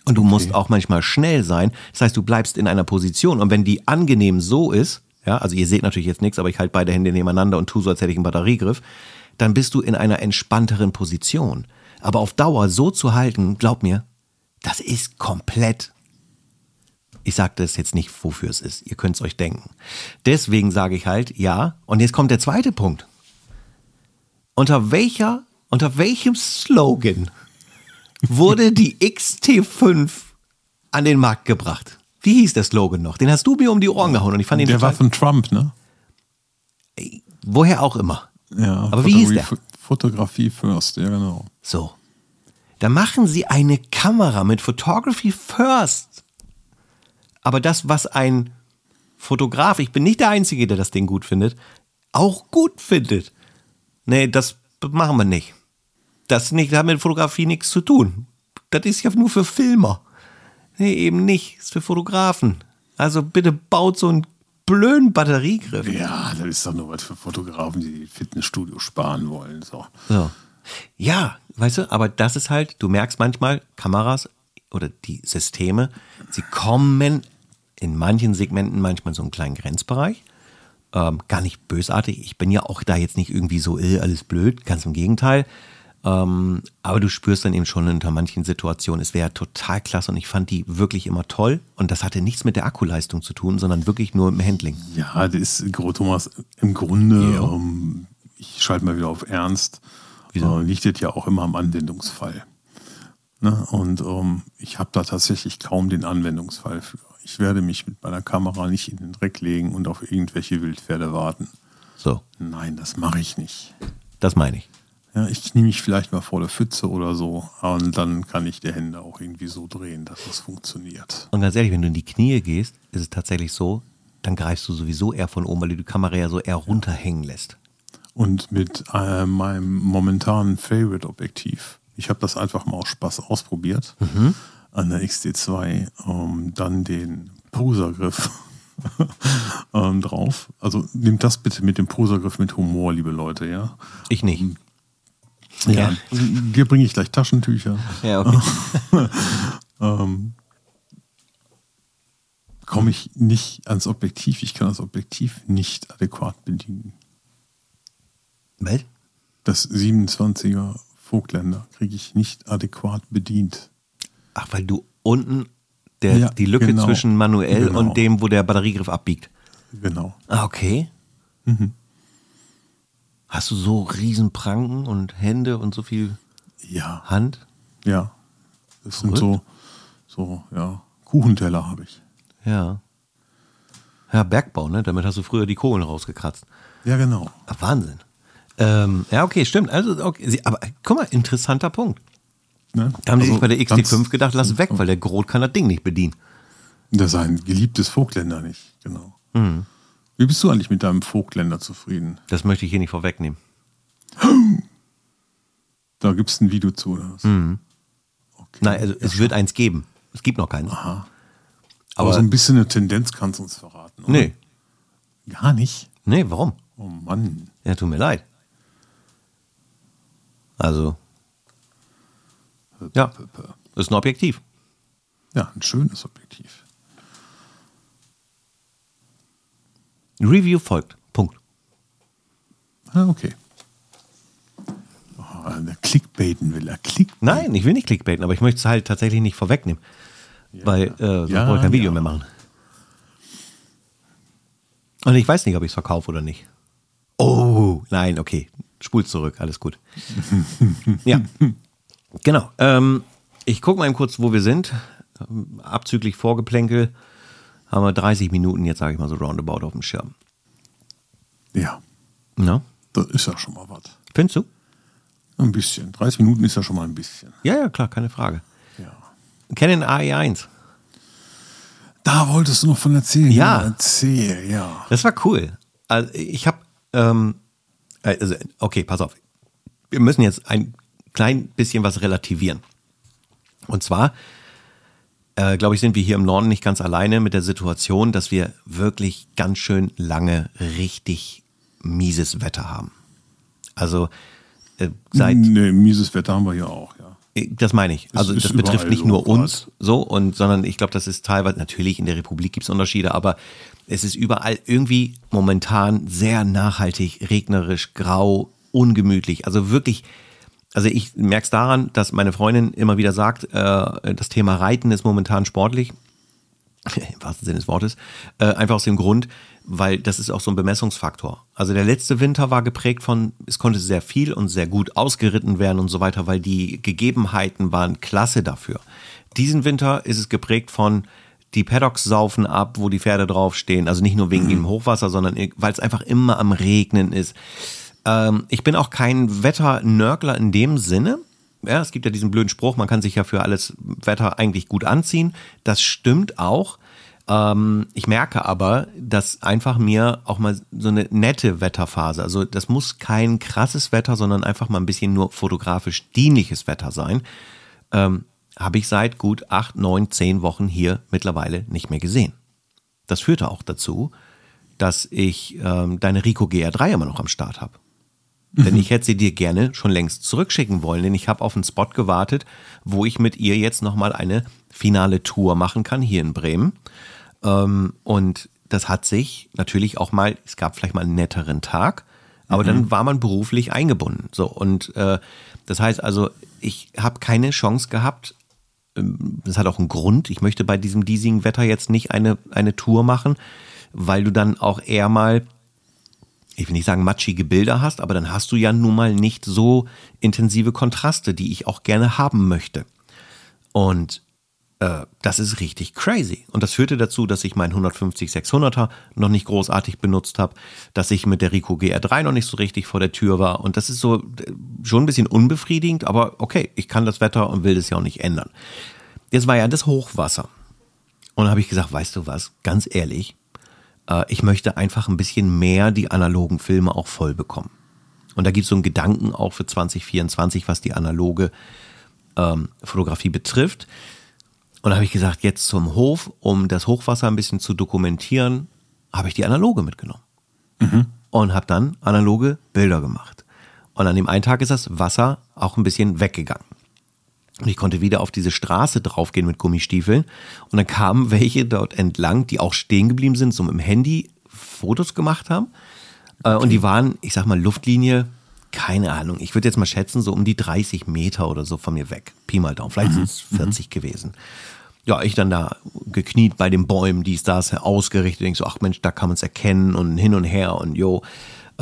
Und du musst auch manchmal schnell sein. Das heißt, du bleibst in einer Position. Und wenn die angenehm so ist, ja, also ihr seht natürlich jetzt nichts, aber ich halte beide Hände nebeneinander und tue so, als hätte ich einen Batteriegriff, dann bist du in einer entspannteren Position. Aber auf Dauer so zu halten, glaub mir, das ist komplett. Ich sage das jetzt nicht, wofür es ist. Ihr könnt es euch denken. Deswegen sage ich halt, ja. Und jetzt kommt der zweite Punkt. Unter welcher, unter welchem Slogan wurde die XT5 an den Markt gebracht? Wie hieß der Slogan noch? Den hast du mir um die Ohren gehauen und ich fand ihn Der war von Trump, ne? woher auch immer. Ja. Aber wie hieß der? Fotografie- Fotografie first, ja genau. So. Da machen sie eine Kamera mit Photography First. Aber das, was ein Fotograf, ich bin nicht der Einzige, der das Ding gut findet, auch gut findet. Nee, das machen wir nicht. Das nicht, das hat mit Fotografie nichts zu tun. Das ist ja nur für Filmer. Nee, eben nicht. Ist für Fotografen. Also bitte baut so einen blöden Batteriegriff. Ja, das ist doch nur was für Fotografen, die Fitnessstudio sparen wollen. So. So. Ja, weißt du, aber das ist halt, du merkst manchmal, Kameras oder die Systeme, sie kommen in manchen Segmenten manchmal so einen kleinen Grenzbereich. Ähm, gar nicht bösartig. Ich bin ja auch da jetzt nicht irgendwie so, äh, alles blöd, ganz im Gegenteil. Ähm, aber du spürst dann eben schon unter manchen Situationen, es wäre total klasse und ich fand die wirklich immer toll. Und das hatte nichts mit der Akkuleistung zu tun, sondern wirklich nur im Handling. Ja, das ist, Thomas, im Grunde, ja. ähm, ich schalte mal wieder auf Ernst, Wieso? Äh, liegt das ja auch immer am Anwendungsfall. Ne? Und ähm, ich habe da tatsächlich kaum den Anwendungsfall für. Ich werde mich mit meiner Kamera nicht in den Dreck legen und auf irgendwelche Wildpferde warten. So. Nein, das mache ich nicht. Das meine ich. Ja, ich knie mich vielleicht mal vor der Pfütze oder so und dann kann ich die Hände auch irgendwie so drehen, dass es funktioniert. Und ganz ehrlich, wenn du in die Knie gehst, ist es tatsächlich so, dann greifst du sowieso eher von oben, weil du die Kamera ja so eher runterhängen lässt. Und mit äh, meinem momentanen Favorite-Objektiv, ich habe das einfach mal aus Spaß ausprobiert, mhm. an der XD2, ähm, dann den Posergriff ähm, drauf. Also nehmt das bitte mit dem Posergriff mit Humor, liebe Leute, ja. Ich nicht. Ja, ja. dir bringe ich gleich Taschentücher. Ja, okay. ähm, Komme ich nicht ans Objektiv, ich kann das Objektiv nicht adäquat bedienen. Was? Das 27er Vogtländer kriege ich nicht adäquat bedient. Ach, weil du unten der, ja, die Lücke genau. zwischen manuell genau. und dem, wo der Batteriegriff abbiegt. Genau. Ah, okay. Mhm. Hast du so Riesenpranken und Hände und so viel ja. Hand? Ja. Das Verrückt. sind so, so, ja, Kuchenteller habe ich. Ja. Ja, Bergbau, ne? Damit hast du früher die Kohlen rausgekratzt. Ja, genau. Ach, Wahnsinn. Ähm, ja, okay, stimmt. Also, okay. Aber guck mal, interessanter Punkt. Ne? Da haben also, die sich bei der XT5 gedacht, lass weg, weil der Grot kann das Ding nicht bedienen. Das ist ein geliebtes Vogtländer nicht, genau. Mhm. Wie bist du eigentlich mit deinem Vogtländer zufrieden? Das möchte ich hier nicht vorwegnehmen. Da gibt es ein Video zu, oder was? Mhm. Okay. Nein, also es wird eins geben. Es gibt noch keins. Aha. Aber, Aber so ein bisschen eine Tendenz kannst du uns verraten, oder? Nee. Gar nicht? Nee, warum? Oh Mann. Ja, tut mir leid. Also. Ja, ist ein Objektiv. Ja, ein schönes Objektiv. Review folgt. Punkt. Ah, okay. Oh, Clickbaiten will er. Clickbaiten. Nein, ich will nicht clickbaiten, aber ich möchte es halt tatsächlich nicht vorwegnehmen. Ja. Weil äh, sonst ja, brauche ich kein Video ja. mehr machen. Und ich weiß nicht, ob ich es verkaufe oder nicht. Oh, nein, okay. Spul zurück, alles gut. ja, genau. Ähm, ich gucke mal eben kurz, wo wir sind. Abzüglich Vorgeplänkel haben wir 30 Minuten, jetzt sage ich mal so roundabout auf dem Schirm. Ja. Na? Das ist ja schon mal was. Findest du? Ein bisschen. 30 Minuten ist ja schon mal ein bisschen. Ja, ja, klar, keine Frage. Ja. Canon AE1. Da wolltest du noch von erzählen. Ja. Erzähl, ja. Das war cool. Also ich habe, ähm, also, okay, pass auf. Wir müssen jetzt ein klein bisschen was relativieren. Und zwar äh, glaube ich, sind wir hier im Norden nicht ganz alleine mit der Situation, dass wir wirklich ganz schön lange richtig mieses Wetter haben. Also äh, seit. Nee, mieses Wetter haben wir ja auch, ja. Äh, das meine ich. Also das betrifft nicht nur uns so und sondern ich glaube, das ist teilweise natürlich in der Republik gibt es Unterschiede, aber es ist überall irgendwie momentan sehr nachhaltig, regnerisch, grau, ungemütlich. Also wirklich also ich merke es daran, dass meine Freundin immer wieder sagt, äh, das Thema Reiten ist momentan sportlich, im wahrsten Sinne des Wortes, äh, einfach aus dem Grund, weil das ist auch so ein Bemessungsfaktor. Also der letzte Winter war geprägt von, es konnte sehr viel und sehr gut ausgeritten werden und so weiter, weil die Gegebenheiten waren klasse dafür. Diesen Winter ist es geprägt von, die Paddocks saufen ab, wo die Pferde draufstehen. Also nicht nur wegen mhm. dem Hochwasser, sondern weil es einfach immer am Regnen ist. Ähm, ich bin auch kein Wetternörgler in dem Sinne. Ja, es gibt ja diesen blöden Spruch, man kann sich ja für alles Wetter eigentlich gut anziehen. Das stimmt auch. Ähm, ich merke aber, dass einfach mir auch mal so eine nette Wetterphase, also das muss kein krasses Wetter, sondern einfach mal ein bisschen nur fotografisch dienliches Wetter sein, ähm, habe ich seit gut acht, neun, zehn Wochen hier mittlerweile nicht mehr gesehen. Das führte auch dazu, dass ich ähm, deine Rico GR3 immer noch am Start habe. Mhm. Denn ich hätte sie dir gerne schon längst zurückschicken wollen, denn ich habe auf einen Spot gewartet, wo ich mit ihr jetzt nochmal eine finale Tour machen kann, hier in Bremen. Ähm, und das hat sich natürlich auch mal, es gab vielleicht mal einen netteren Tag, aber mhm. dann war man beruflich eingebunden. So, und äh, das heißt also, ich habe keine Chance gehabt, ähm, das hat auch einen Grund. Ich möchte bei diesem diesigen Wetter jetzt nicht eine, eine Tour machen, weil du dann auch eher mal, ich will nicht sagen matschige Bilder hast, aber dann hast du ja nun mal nicht so intensive Kontraste, die ich auch gerne haben möchte. Und äh, das ist richtig crazy. Und das führte dazu, dass ich meinen 150-600er noch nicht großartig benutzt habe, dass ich mit der Rico GR3 noch nicht so richtig vor der Tür war. Und das ist so äh, schon ein bisschen unbefriedigend, aber okay, ich kann das Wetter und will das ja auch nicht ändern. Jetzt war ja das Hochwasser. Und da habe ich gesagt, weißt du was, ganz ehrlich, äh, ich möchte einfach ein bisschen mehr die analogen Filme auch voll bekommen. Und da gibt es so einen Gedanken auch für 2024, was die analoge ähm, Fotografie betrifft. Und da habe ich gesagt, jetzt zum Hof, um das Hochwasser ein bisschen zu dokumentieren, habe ich die analoge mitgenommen. Mhm. Und habe dann analoge Bilder gemacht. Und an dem einen Tag ist das Wasser auch ein bisschen weggegangen. Und ich konnte wieder auf diese Straße draufgehen mit Gummistiefeln. Und dann kamen welche dort entlang, die auch stehen geblieben sind, so mit dem Handy Fotos gemacht haben. Okay. Äh, und die waren, ich sag mal, Luftlinie, keine Ahnung. Ich würde jetzt mal schätzen, so um die 30 Meter oder so von mir weg. Pi mal Daumen. Vielleicht mhm. sind es 40 mhm. gewesen. Ja, ich dann da gekniet bei den Bäumen, die ist da ausgerichtet, denk so, ach Mensch, da kann man es erkennen und hin und her und jo.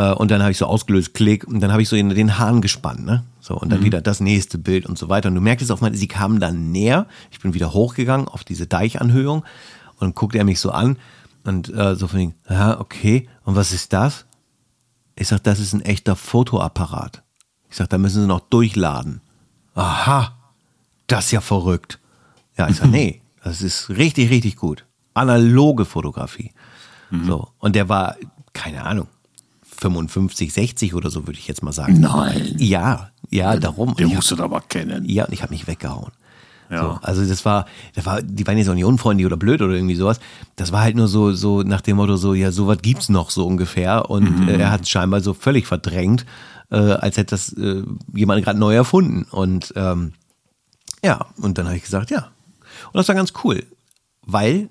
Äh, und dann habe ich so ausgelöst, klick, und dann habe ich so in den Hahn gespannt, ne? So, und dann mhm. wieder das nächste Bild und so weiter. Und du merkst es auf mal, sie kamen dann näher. Ich bin wieder hochgegangen auf diese Deichanhöhung und dann guckt er mich so an und äh, so von ihm, ja, okay, und was ist das? Ich sag, das ist ein echter Fotoapparat. Ich sag, da müssen sie noch durchladen. Aha, das ist ja verrückt. Ja, ich sag, nee, das ist richtig, richtig gut. Analoge Fotografie. Mhm. So. Und der war, keine Ahnung, 55, 60 oder so, würde ich jetzt mal sagen. Nein. Ja, ja, darum. Den musst du aber kennen. Ja, und ich habe mich weggehauen. Ja. So, also das war, das war, die waren jetzt auch nicht unfreundlich oder blöd oder irgendwie sowas. Das war halt nur so, so nach dem Motto so, ja, sowas gibt's noch so ungefähr. Und mhm. äh, er hat es scheinbar so völlig verdrängt, äh, als hätte das äh, jemand gerade neu erfunden. Und ähm, ja, und dann habe ich gesagt, ja. Und das war ganz cool, weil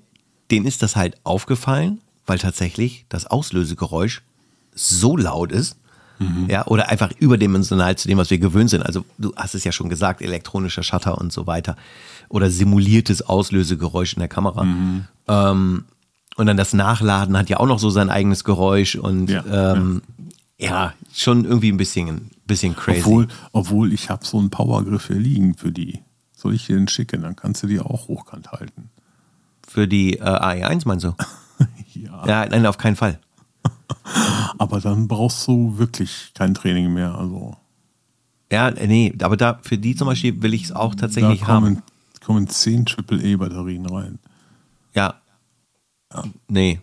denen ist das halt aufgefallen, weil tatsächlich das Auslösegeräusch so laut ist, mhm. ja, oder einfach überdimensional zu dem, was wir gewöhnt sind. Also du hast es ja schon gesagt, elektronischer Shutter und so weiter oder simuliertes Auslösegeräusch in der Kamera. Mhm. Ähm, und dann das Nachladen hat ja auch noch so sein eigenes Geräusch und ja, ähm, ja. ja schon irgendwie ein bisschen, bisschen crazy. Obwohl, obwohl ich habe so einen Powergriff hier liegen für die. Soll ich dir den schicken? Dann kannst du die auch hochkant halten. Für die äh, AE1 meinst du? ja. Ja, nein, auf keinen Fall. Aber dann brauchst du wirklich kein Training mehr. Also. Ja, nee, aber da für die zum Beispiel will ich es auch tatsächlich da kommen, haben. kommen 10 AAA-Batterien rein. Ja. ja. Nee.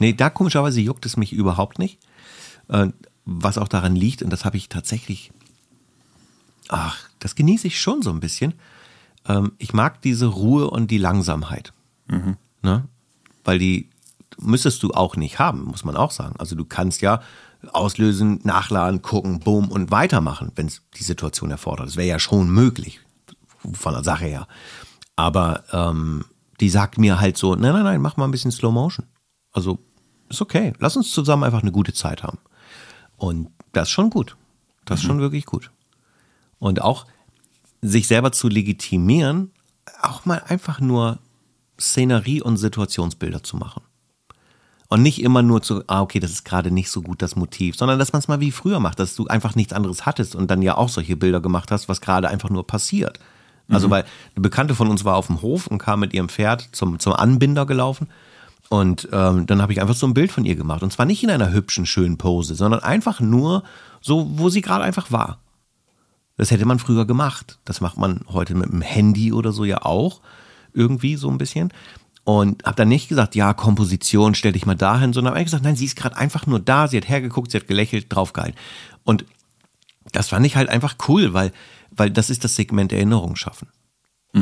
Nee, da komischerweise juckt es mich überhaupt nicht. Was auch daran liegt, und das habe ich tatsächlich. Ach, das genieße ich schon so ein bisschen. Ähm, ich mag diese Ruhe und die Langsamkeit. Mhm. Ne? Weil die müsstest du auch nicht haben, muss man auch sagen. Also du kannst ja auslösen, nachladen, gucken, boom und weitermachen, wenn es die Situation erfordert. Das wäre ja schon möglich von der Sache her. Aber ähm, die sagt mir halt so, nein, nein, nein, mach mal ein bisschen Slow Motion. Also ist okay, lass uns zusammen einfach eine gute Zeit haben. Und das ist schon gut. Das ist mhm. schon wirklich gut. Und auch sich selber zu legitimieren, auch mal einfach nur Szenerie und Situationsbilder zu machen. Und nicht immer nur zu, ah, okay, das ist gerade nicht so gut das Motiv, sondern dass man es mal wie früher macht, dass du einfach nichts anderes hattest und dann ja auch solche Bilder gemacht hast, was gerade einfach nur passiert. Also, mhm. weil eine Bekannte von uns war auf dem Hof und kam mit ihrem Pferd zum, zum Anbinder gelaufen. Und ähm, dann habe ich einfach so ein Bild von ihr gemacht. Und zwar nicht in einer hübschen, schönen Pose, sondern einfach nur so, wo sie gerade einfach war. Das hätte man früher gemacht. Das macht man heute mit dem Handy oder so ja auch. Irgendwie so ein bisschen. Und habe dann nicht gesagt, ja, Komposition, stell dich mal dahin, sondern habe gesagt, nein, sie ist gerade einfach nur da, sie hat hergeguckt, sie hat gelächelt, draufgehalten. Und das fand ich halt einfach cool, weil, weil das ist das Segment Erinnerung schaffen.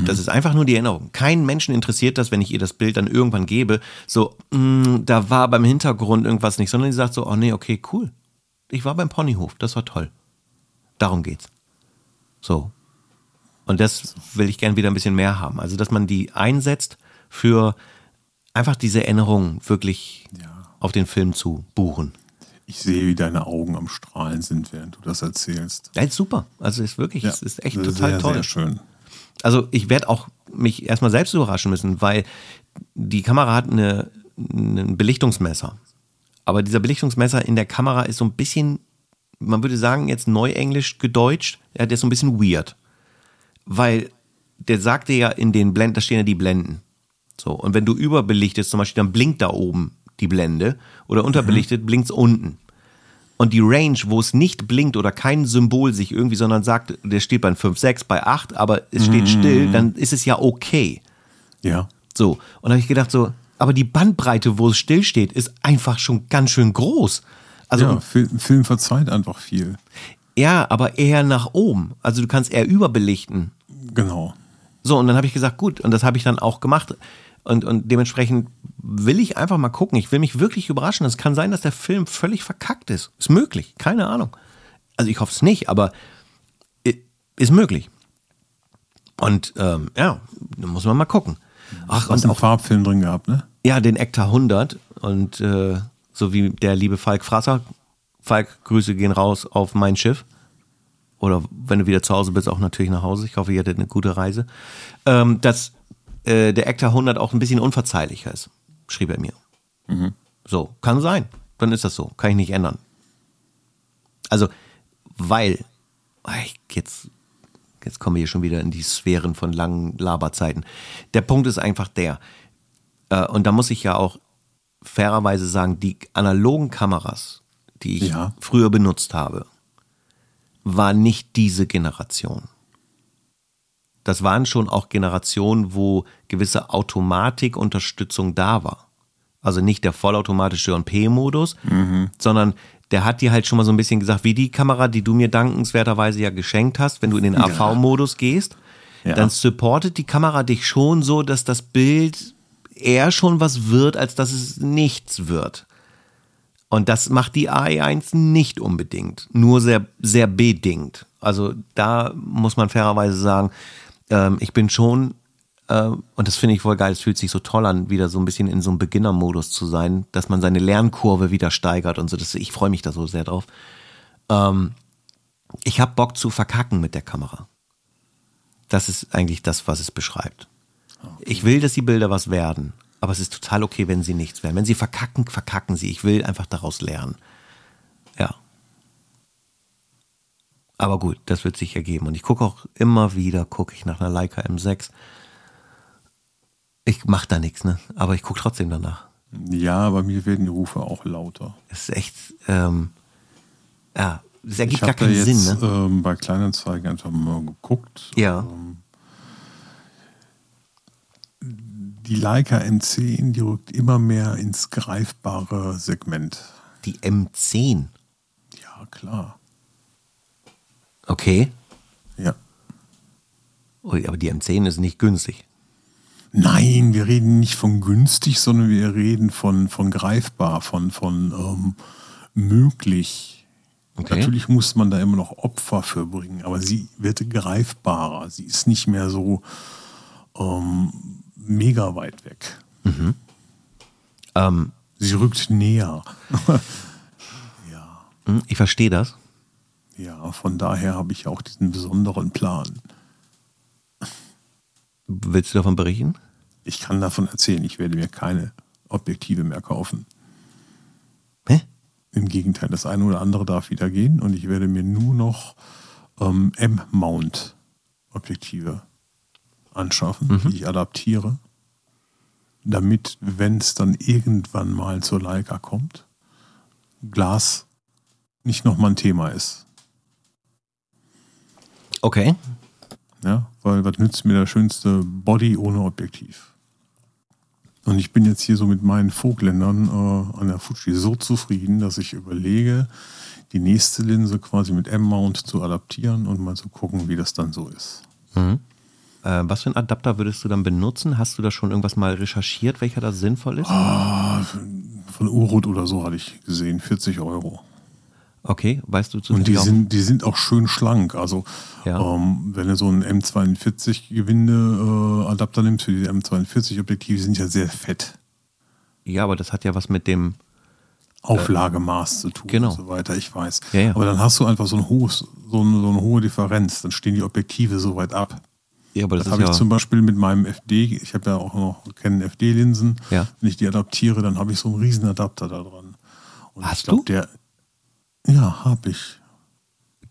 Das ist einfach nur die Erinnerung. Kein Menschen interessiert das, wenn ich ihr das Bild dann irgendwann gebe, so, mh, da war beim Hintergrund irgendwas nicht, sondern sie sagt so, oh nee, okay, cool. Ich war beim Ponyhof, das war toll. Darum geht's. So. Und das will ich gern wieder ein bisschen mehr haben. Also, dass man die einsetzt für einfach diese Erinnerung wirklich Ja. auf den Film zu buchen. Ich sehe, wie deine Augen am Strahlen sind, während du das erzählst. Ja, ist super. Also ist wirklich, Ja, es ist echt sehr, total toll. Sehr schön. Also ich werde auch mich erstmal selbst überraschen müssen, weil die Kamera hat eine, ein Belichtungsmesser. Aber dieser Belichtungsmesser in der Kamera ist so ein bisschen, man würde sagen, jetzt neuenglisch gedeutscht, ja, der ist so ein bisschen weird. Weil der sagte ja in den Blenden, da stehen ja die Blenden. So, und wenn du überbelichtest, zum Beispiel, dann blinkt da oben die Blende oder unterbelichtet, blinkt's unten. Und die Range, wo es nicht blinkt oder kein Symbol sich irgendwie, sondern sagt, der steht bei 5, 6, bei 8, aber es steht still, dann ist es ja okay. Ja. So. Und da habe ich gedacht, so, aber die Bandbreite, wo es still steht, ist einfach schon ganz schön groß. Also, ja, Film, Film verzeiht einfach viel. ja, aber eher nach oben. Also du kannst eher überbelichten. Genau. So, und dann habe ich gesagt, gut, und das habe ich dann auch gemacht. Und, und dementsprechend will ich einfach mal gucken. Ich will mich wirklich überraschen. Es kann sein, dass der Film völlig verkackt ist. Ist möglich, keine Ahnung. Also ich hoffe es nicht, aber ist möglich. Und ähm, ja, da muss man mal gucken. Ach, Hast und auch, Farbfilm drin gehabt, ne? ja, den Ektar 100 und äh, so wie der liebe Falk Frasser. Falk, Grüße gehen raus auf mein Schiff. Oder wenn du wieder zu Hause bist, auch natürlich nach Hause. Ich hoffe, ihr hattet eine gute Reise. Ähm, dass äh, der Ektar 100 auch ein bisschen unverzeihlicher ist, schrieb er mir. So, kann sein. Dann ist das so. Kann ich nicht ändern. Also, weil, Ah, jetzt, jetzt kommen wir hier schon wieder in die Sphären von langen Laberzeiten. Der Punkt ist einfach der, äh, und da muss ich ja auch fairerweise sagen, die analogen Kameras, die ich Ja. früher benutzt habe, war nicht diese Generation. Das waren schon auch Generationen, wo gewisse Automatikunterstützung da war. Also nicht der vollautomatische P-Modus, sondern der hat dir halt schon mal so ein bisschen gesagt, wie die Kamera, die du mir dankenswerterweise ja geschenkt hast, wenn du in den AV-Modus gehst, Ja. dann supportet die Kamera dich schon so, dass das Bild eher schon was wird, als dass es nichts wird. Und das macht die AE1 nicht unbedingt, nur sehr, sehr bedingt. Also da muss man fairerweise sagen, ähm, ich bin schon, äh, und das finde ich voll geil, es fühlt sich so toll an, wieder so ein bisschen in so einem Beginner-Modus zu sein, dass man seine Lernkurve wieder steigert und so. Das, ich freue mich da so sehr drauf. Ähm, ich habe Bock zu verkacken mit der Kamera. Das ist eigentlich das, was es beschreibt. Ich will, dass die Bilder was werden, aber es ist total okay, wenn sie nichts werden. Wenn sie verkacken, verkacken sie. Ich will einfach daraus lernen. Ja. Aber gut, das wird sich ergeben. Und ich gucke auch immer wieder, gucke ich nach einer Leica M6. Ich mache da nichts, ne? Aber ich gucke trotzdem danach. Ja, bei mir werden die Rufe auch lauter. Es ist echt, ähm, ja, es ergibt Ich gar habe da keinen jetzt Sinn, ne? ähm, bei Kleinanzeigen einfach mal geguckt. Ja. Ähm, die Leica M10, die rückt immer mehr ins greifbare Segment. Die M10. Ja, klar. Okay. Ja. Ui, aber die M10 ist nicht günstig. Nein, wir reden nicht von günstig, sondern wir reden von, von greifbar, von, von ähm, möglich. Okay. Natürlich muss man da immer noch Opfer für bringen, aber sie wird greifbarer. Sie ist nicht mehr so ähm, mega weit weg. Ähm, Sie rückt näher. hm, ich verstehe das. Ja, von daher habe ich auch diesen besonderen Plan. Willst du davon berichten? Ich kann davon erzählen, ich werde mir keine Objektive mehr kaufen. Hä? Im Gegenteil, das eine oder andere darf wieder gehen und ich werde mir nur noch ähm, M-Mount-Objektive anschaffen, die ich adaptiere, damit, wenn es dann irgendwann mal zur Leica kommt, Glas nicht nochmal ein Thema ist. Okay. Ja, weil was nützt mir der schönste Body ohne Objektiv? Und ich bin jetzt hier so mit meinen Vogländern äh, an der Fuji so zufrieden, dass ich überlege, die nächste Linse quasi mit M-Mount zu adaptieren und mal zu gucken, wie das dann so ist. Mhm. Äh, was für einen Adapter würdest du dann benutzen? Hast du da schon irgendwas mal recherchiert, welcher da sinnvoll ist? Ah, von Urut oder so hatte ich gesehen, 40 Euro. Okay, weißt du zu Und die sind, die sind auch schön schlank. Also Ja. ähm, wenn du so einen M42-Gewinde-Adapter nimmst für die M42-Objektive, sind ja sehr fett. Ja, aber das hat ja was mit dem. Auflagemaß zu tun genau. und so weiter, ich weiß. Ja, ja. Aber dann hast du einfach so, ein hohes, so, eine, so eine hohe Differenz. Dann stehen die Objektive so weit ab. Ja, aber das, Das, habe ja. ich zum Beispiel mit meinem FD, ich habe ja auch noch kennen FD-Linsen. Ja. Wenn ich die adaptiere, dann habe ich so einen riesen Adapter da dran. Und Hast glaub, du? Der, ja, habe ich.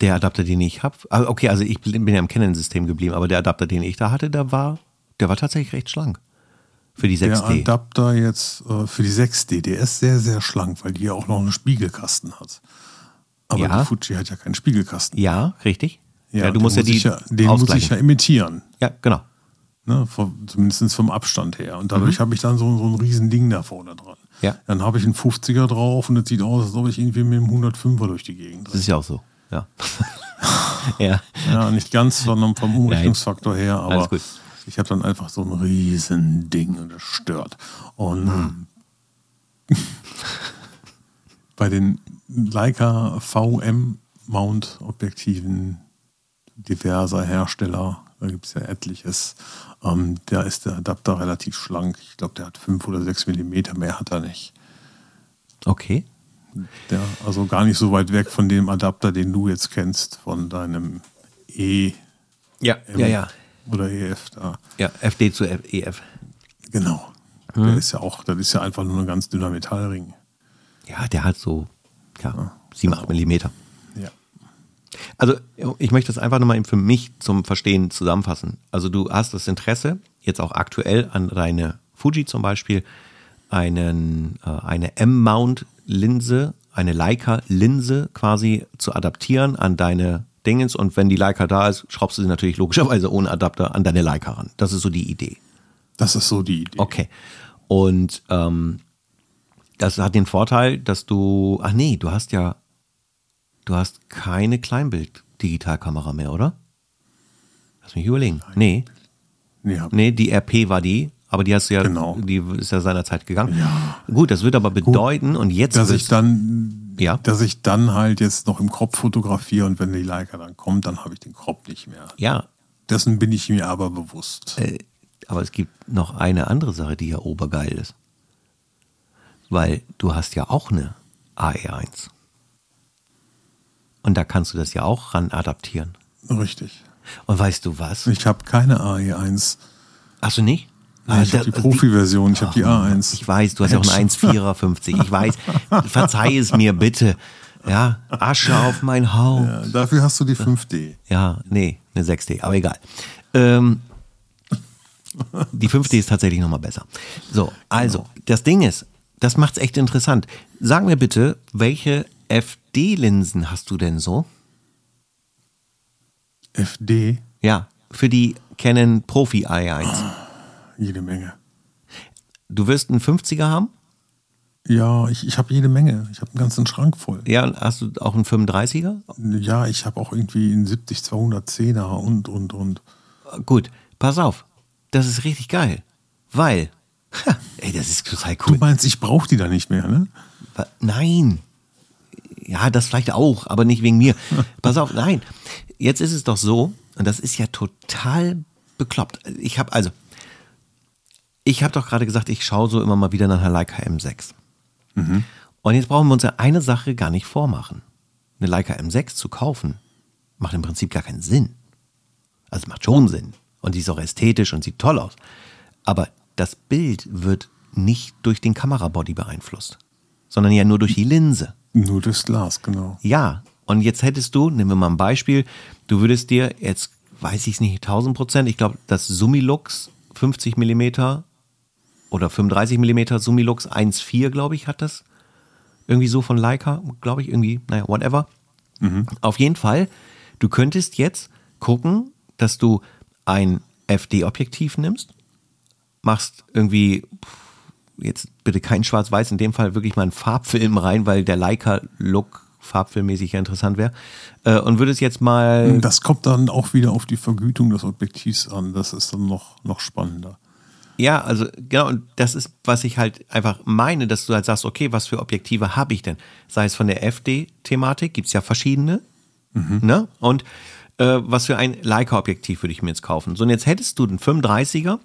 der Adapter, den ich habe. Okay, also ich bin ja im Canon-System geblieben, aber der Adapter, den ich da hatte, der war, der war tatsächlich recht schlank. Für die Der 6D. Adapter jetzt äh, für die 6D, der ist sehr, sehr schlank, weil die ja auch noch einen Spiegelkasten hat. Aber Ja. die Fuji hat ja keinen Spiegelkasten. ja, richtig. Ja, du den musst ja muss die ich ja, Den muss ich ja imitieren. Ja, genau. Ne, vom, zumindest vom Abstand her. Und dadurch habe ich dann so, so ein riesen Ding da vorne dran. Mhm. Ja. Dann habe ich einen 50er drauf und das sieht aus, als ob ich irgendwie mit dem 105er durch die Gegend Das ist ja auch so. Ja. ja. Ja, nicht ganz, sondern vom Umrechnungsfaktor her, aber ich habe dann einfach so ein riesen Ding und das stört. Und Hm. bei den Leica VM Mount Objektiven diverser Hersteller, da gibt es ja etliches, ähm, da ist der Adapter relativ schlank. Ich glaube, der hat 5 oder 6 Millimeter, mehr hat er nicht. Okay. Der, also gar nicht so weit weg von dem Adapter, den du jetzt kennst, von deinem E Ja, ja, ja. oder EF da. Ja, FD zu F EF. Genau. Hm. Der ist ja auch, das ist ja einfach nur ein ganz dünner Metallring. Ja, der hat so, ja, 7, 8 Millimeter. Also ich möchte das einfach nochmal für mich zum Verstehen zusammenfassen. Also du hast das Interesse, jetzt auch aktuell an deine Fuji zum Beispiel, einen, äh, eine M-Mount-Linse, eine Leica-Linse quasi zu adaptieren an deine Dingens und wenn die Leica da ist, schraubst du sie natürlich logischerweise ohne Adapter an deine Leica ran. Das ist so die Idee. Das ist so die Idee. Okay. Und ähm, das hat den Vorteil, dass du, ach nee, du hast ja, du hast keine Kleinbild-Digitalkamera mehr, oder? Lass mich überlegen. Nee, Nee, hab, nee, die RP war die, aber die hast du ja, Genau. die ist ja seinerzeit gegangen. Ja. Gut, das wird aber bedeuten, und jetzt dass ich dann, Ja. dass ich dann halt jetzt noch im Crop fotografiere und wenn die Leica dann kommt, dann habe ich den Crop nicht mehr. ja, Dessen bin ich mir aber bewusst. Äh, aber es gibt noch eine andere Sache, die ja obergeil ist. Weil du hast ja auch eine AE1. Und da kannst du das ja auch ran adaptieren. Richtig. Und weißt du was? Ich habe keine AE1. Hast du nicht? Nein, ich Ah, habe die Profi-Version, ich habe die A1. Ich weiß, du hast ja auch einen 1,4er 50. Ich weiß. Verzeih es mir bitte. Ja, Asche auf mein Haupt. Ja, dafür hast du die 5D. Ja, nee, eine 6D, aber egal. Ähm, die 5D ist tatsächlich nochmal besser. So, also, das Ding ist, das macht's echt interessant. Sag mir bitte, welche FD-Linsen hast du denn so? FD, Ja, für die Canon Profi i1. jede Menge. Du wirst einen 50er haben? Ja, ich, ich habe jede Menge. Ich habe einen ganzen Schrank voll. Ja, hast du auch einen 35er? Ja, ich habe auch irgendwie einen 70 210er und, und, und. Gut, pass auf. Das ist richtig geil. Weil, ha, ey, das ist total Du cool. meinst, ich brauche die da nicht mehr, ne? Nein. Ja, das vielleicht auch, aber nicht wegen mir. Pass auf, nein. Jetzt ist es doch so, und das ist ja total bekloppt. Ich habe also, ich habe doch gerade gesagt, ich schaue so immer mal wieder nach einer Leica M6. Und jetzt brauchen wir uns ja eine Sache gar nicht vormachen. Eine Leica M6 zu kaufen, macht im Prinzip gar keinen Sinn. Also es macht schon Sinn. Und die ist auch ästhetisch und sieht toll aus. Aber das Bild wird nicht durch den Kamerabody beeinflusst, sondern ja nur durch die Linse. Nur das Glas, genau. Ja, und jetzt hättest du, nehmen wir mal ein Beispiel, du würdest dir jetzt, weiß ich es nicht, 1000 Prozent, ich glaube, das Summilux 50 Millimeter oder 35 Millimeter Summilux 1.4, glaube ich, hat das. Irgendwie so von Leica, glaube ich, irgendwie, naja, whatever. Auf jeden Fall, du könntest jetzt gucken, dass du ein FD-Objektiv nimmst, machst irgendwie jetzt bitte kein Schwarz-Weiß, in dem Fall wirklich mal einen Farbfilm rein, weil der Leica-Look farbfilmmäßig ja interessant wäre. Äh, und würde es jetzt mal. Das kommt dann auch wieder auf die Vergütung des Objektivs an. Das ist dann noch, noch spannender. Ja, also genau, und das ist, was ich halt einfach meine, dass du halt sagst, okay, was für Objektive habe ich denn? Sei es von der FD-Thematik, gibt es ja verschiedene, mhm. ne? Und äh, was für ein Leica-Objektiv würde ich mir jetzt kaufen? So, und jetzt hättest du den 35er,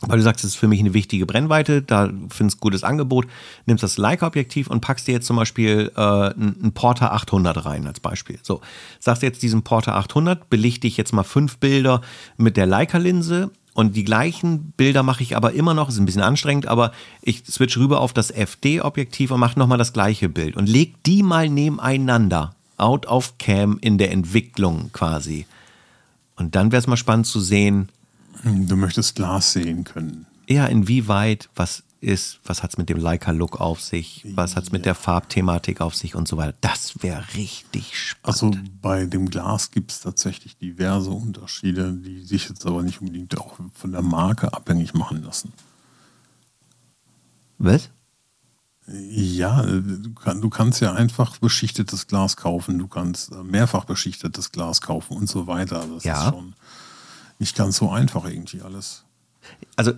weil du sagst, das ist für mich eine wichtige Brennweite, da findest du gutes Angebot, nimmst das Leica-Objektiv und packst dir jetzt zum Beispiel äh, einen Porter 800 rein als Beispiel. So, sagst jetzt diesen Porter 800, belichte ich jetzt mal fünf Bilder mit der Leica-Linse und die gleichen Bilder mache ich aber immer noch, ist ein bisschen anstrengend, aber ich switch rüber auf das FD-Objektiv und mache nochmal das gleiche Bild und leg die mal nebeneinander, out of cam in der Entwicklung quasi. Und dann wäre es mal spannend zu sehen, Du möchtest Glas sehen können. Ja, inwieweit, was ist, was hat es mit dem Leica-Look auf sich, was hat es mit der Farbthematik auf sich und so weiter. Das wäre richtig spannend. Also bei dem Glas gibt es tatsächlich diverse Unterschiede, die sich jetzt aber nicht unbedingt auch von der Marke abhängig machen lassen. Was? Ja, du, kann, du kannst ja einfach beschichtetes Glas kaufen, du kannst äh, mehrfach beschichtetes Glas kaufen und so weiter. Das ja. ist schon nicht ganz so einfach irgendwie alles. Also,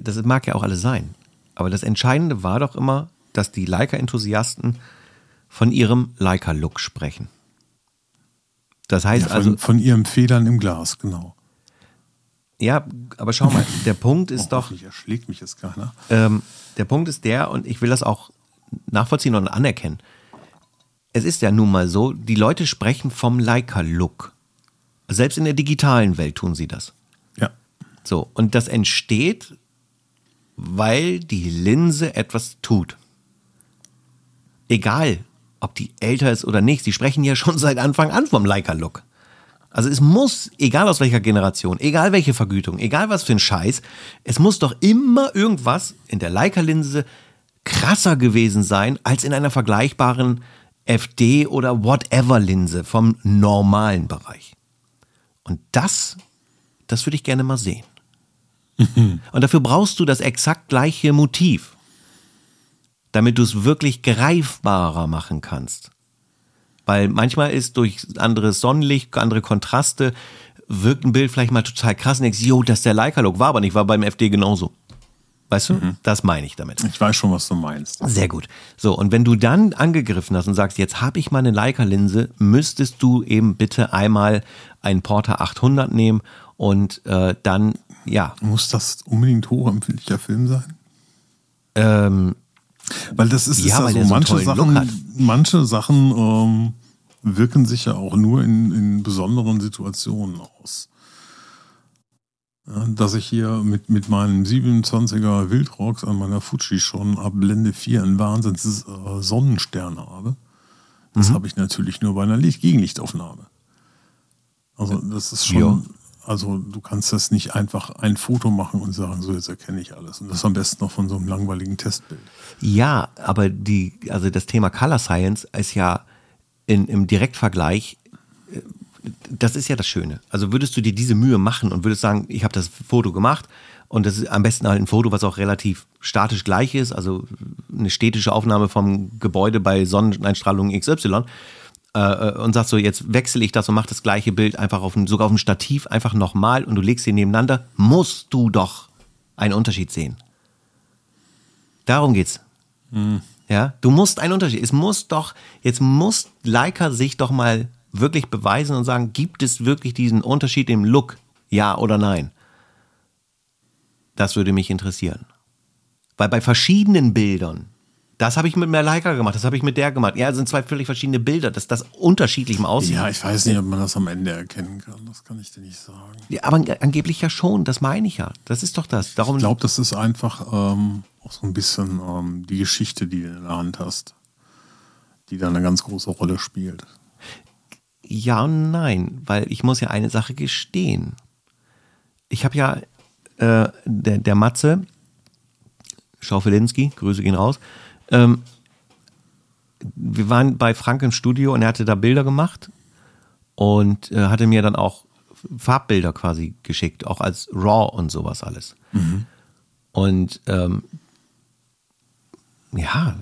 das mag ja auch alles sein. Aber das Entscheidende war doch immer, dass die Leica-Enthusiasten von ihrem Leica-Look sprechen. Das heißt ja, von, also. Von ihren Federn im Glas, genau. Ja, aber schau mal, der Punkt ist oh, doch. erschlägt mich jetzt keiner. Ähm, der Punkt ist der, und ich will das auch nachvollziehen und anerkennen. Es ist ja nun mal so, die Leute sprechen vom Leica-Look. Selbst in der digitalen Welt tun sie das. Ja. So, und das entsteht, weil die Linse etwas tut. Egal, ob die älter ist oder nicht, sie sprechen ja schon seit Anfang an vom Leica-Look. Also es muss, egal aus welcher Generation, egal welche Vergütung, egal was für ein Scheiß, es muss doch immer irgendwas in der Leica-Linse krasser gewesen sein als in einer vergleichbaren FD oder Whatever-Linse vom normalen Bereich. Und das, das würde ich gerne mal sehen. Und dafür brauchst du das exakt gleiche Motiv, damit du es wirklich greifbarer machen kannst. Weil manchmal ist durch anderes Sonnenlicht, andere Kontraste, wirkt ein Bild vielleicht mal total krass und denkst, jo, das ist der Leica-Look. War aber nicht, war beim FD genauso. Weißt du? Mhm. Das meine ich damit. Ich weiß schon, was du meinst. Sehr gut. So, und wenn du dann angegriffen hast und sagst, jetzt habe ich mal eine Leica-Linse, müsstest du eben bitte einmal einen Porter 800 nehmen und äh, dann, ja. Muss das unbedingt hochempfindlicher Film sein? Ähm, weil das ist, ja, ist ja so, manche Sachen, manche Sachen ähm, wirken sich ja auch nur in, in besonderen Situationen aus dass ich hier mit, mit meinem 27er Wildrocks an meiner Fuji schon ab Blende 4 einen Wahnsinns äh, Sonnenstern habe. Das mhm. habe ich natürlich nur bei einer Licht Gegenlichtaufnahme. Also das ist schon, ja. also du kannst das nicht einfach ein Foto machen und sagen, so jetzt erkenne ich alles. Und das am besten noch von so einem langweiligen Testbild. Ja, aber die, also das Thema Color Science ist ja in, im Direktvergleich äh, das ist ja das Schöne. Also würdest du dir diese Mühe machen und würdest sagen, ich habe das Foto gemacht und das ist am besten halt ein Foto, was auch relativ statisch gleich ist, also eine stätische Aufnahme vom Gebäude bei Sonneneinstrahlung XY äh, äh, und sagst so, jetzt wechsle ich das und mache das gleiche Bild einfach auf ein, sogar auf dem Stativ einfach nochmal und du legst sie nebeneinander, musst du doch einen Unterschied sehen. Darum geht's. Hm. Ja, du musst einen Unterschied. Es muss doch, jetzt muss Leica sich doch mal wirklich beweisen und sagen, gibt es wirklich diesen Unterschied im Look? Ja oder nein? Das würde mich interessieren. Weil bei verschiedenen Bildern, das habe ich mit Leica gemacht, das habe ich mit der gemacht. Ja, das sind zwei völlig verschiedene Bilder, dass das unterschiedlich aussieht. Ja, ich weiß nicht, ob man das am Ende erkennen kann. Das kann ich dir nicht sagen. Ja, aber angeblich ja schon, das meine ich ja. Das ist doch das. Darum ich glaube, das ist einfach ähm, auch so ein bisschen ähm, die Geschichte, die du in der Hand hast, die da eine ganz große Rolle spielt. Ja und nein, weil ich muss ja eine Sache gestehen. Ich habe ja äh, der, der Matze, Schaufelinski, Grüße gehen raus, ähm, wir waren bei Frank im Studio und er hatte da Bilder gemacht und äh, hatte mir dann auch Farbbilder quasi geschickt, auch als RAW und sowas alles. Mhm. Und ähm, ja,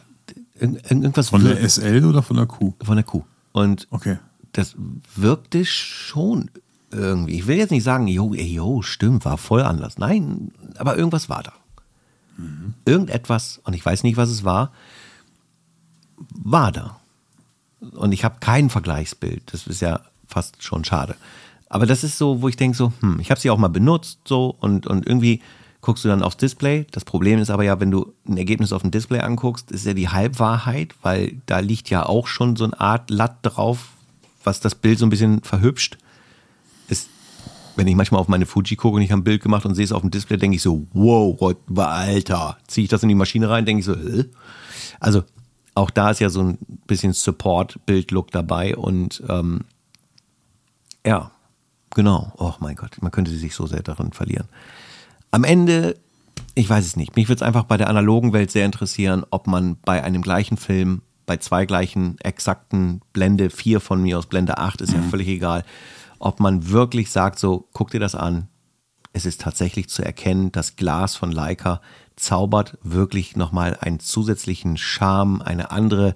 irgendwas. Von der SL oder von der Q? Von der Q. Und okay. das wirkte schon irgendwie. Ich will jetzt nicht sagen, jo, jo, stimmt, war voll anders. Nein, aber irgendwas war da. Mhm. Irgendetwas, und ich weiß nicht, was es war, war da. Und ich habe kein Vergleichsbild. Das ist ja fast schon schade. Aber das ist so, wo ich denke so, hm, ich habe sie auch mal benutzt so und, und irgendwie guckst du dann aufs Display. Das Problem ist aber ja, wenn du ein Ergebnis auf dem Display anguckst, ist ja die Halbwahrheit, weil da liegt ja auch schon so eine Art Latt drauf, was das Bild so ein bisschen verhübscht. Wenn ich manchmal auf meine Fuji gucke und ich habe ein Bild gemacht und sehe es auf dem Display, denke ich so, wow, Alter. Ziehe ich das in die Maschine rein, denke ich so, Hä? also auch da ist ja so ein bisschen Support-Bild-Look dabei und ähm, ja, genau. Oh mein Gott, man könnte sich so sehr darin verlieren. Am Ende, ich weiß es nicht. Mich würde es einfach bei der analogen Welt sehr interessieren, ob man bei einem gleichen Film, bei zwei gleichen exakten Blende 4 von mir aus Blende 8, ist ja mhm. völlig egal, ob man wirklich sagt, so, guck dir das an. Es ist tatsächlich zu erkennen, das Glas von Leica zaubert wirklich nochmal einen zusätzlichen Charme, eine andere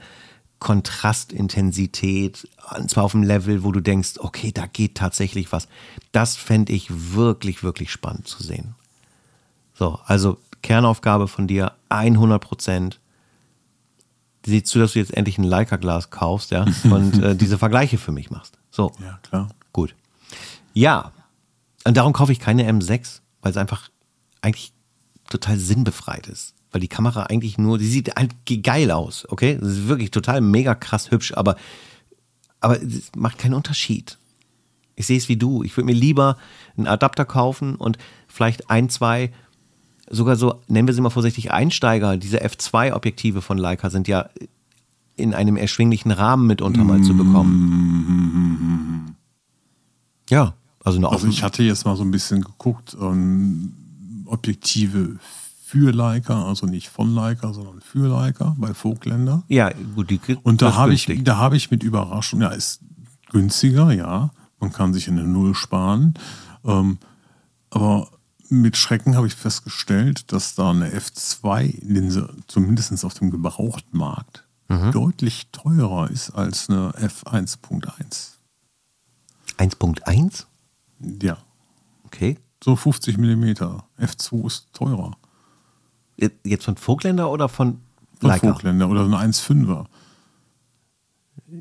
Kontrastintensität, und zwar auf einem Level, wo du denkst, okay, da geht tatsächlich was. Das fände ich wirklich, wirklich spannend zu sehen. So, also Kernaufgabe von dir, 100 Prozent. Sieh zu, dass du jetzt endlich ein Leica-Glas kaufst, ja, und äh, diese Vergleiche für mich machst. So. Ja, klar. Gut. Ja, und darum kaufe ich keine M6, weil es einfach eigentlich total sinnbefreit ist. Weil die Kamera eigentlich nur, die sieht halt geil aus, okay? Das ist wirklich total mega krass hübsch, aber, aber es macht keinen Unterschied. Ich sehe es wie du. Ich würde mir lieber einen Adapter kaufen und vielleicht ein, zwei, sogar so, nennen wir sie mal vorsichtig, Einsteiger. Diese F2-Objektive von Leica sind ja in einem erschwinglichen Rahmen mitunter mal zu bekommen. Ja, also eine Also ich hatte jetzt mal so ein bisschen geguckt, ähm, Objektive für Leica, also nicht von Leica, sondern für Leica bei Vogtländer. Ja, gut, die Und da habe ich, da habe ich mit Überraschung, ja, ist günstiger, ja, man kann sich eine Null sparen, ähm, aber mit Schrecken habe ich festgestellt, dass da eine F2-Linse, zumindest auf dem Gebrauchtmarkt, mhm. deutlich teurer ist als eine F1.1. 1.1? Ja. Okay. So 50 mm. F2 ist teurer. Jetzt von Vogtländer oder von Leica? Von Vogtländer oder ein 1,5er.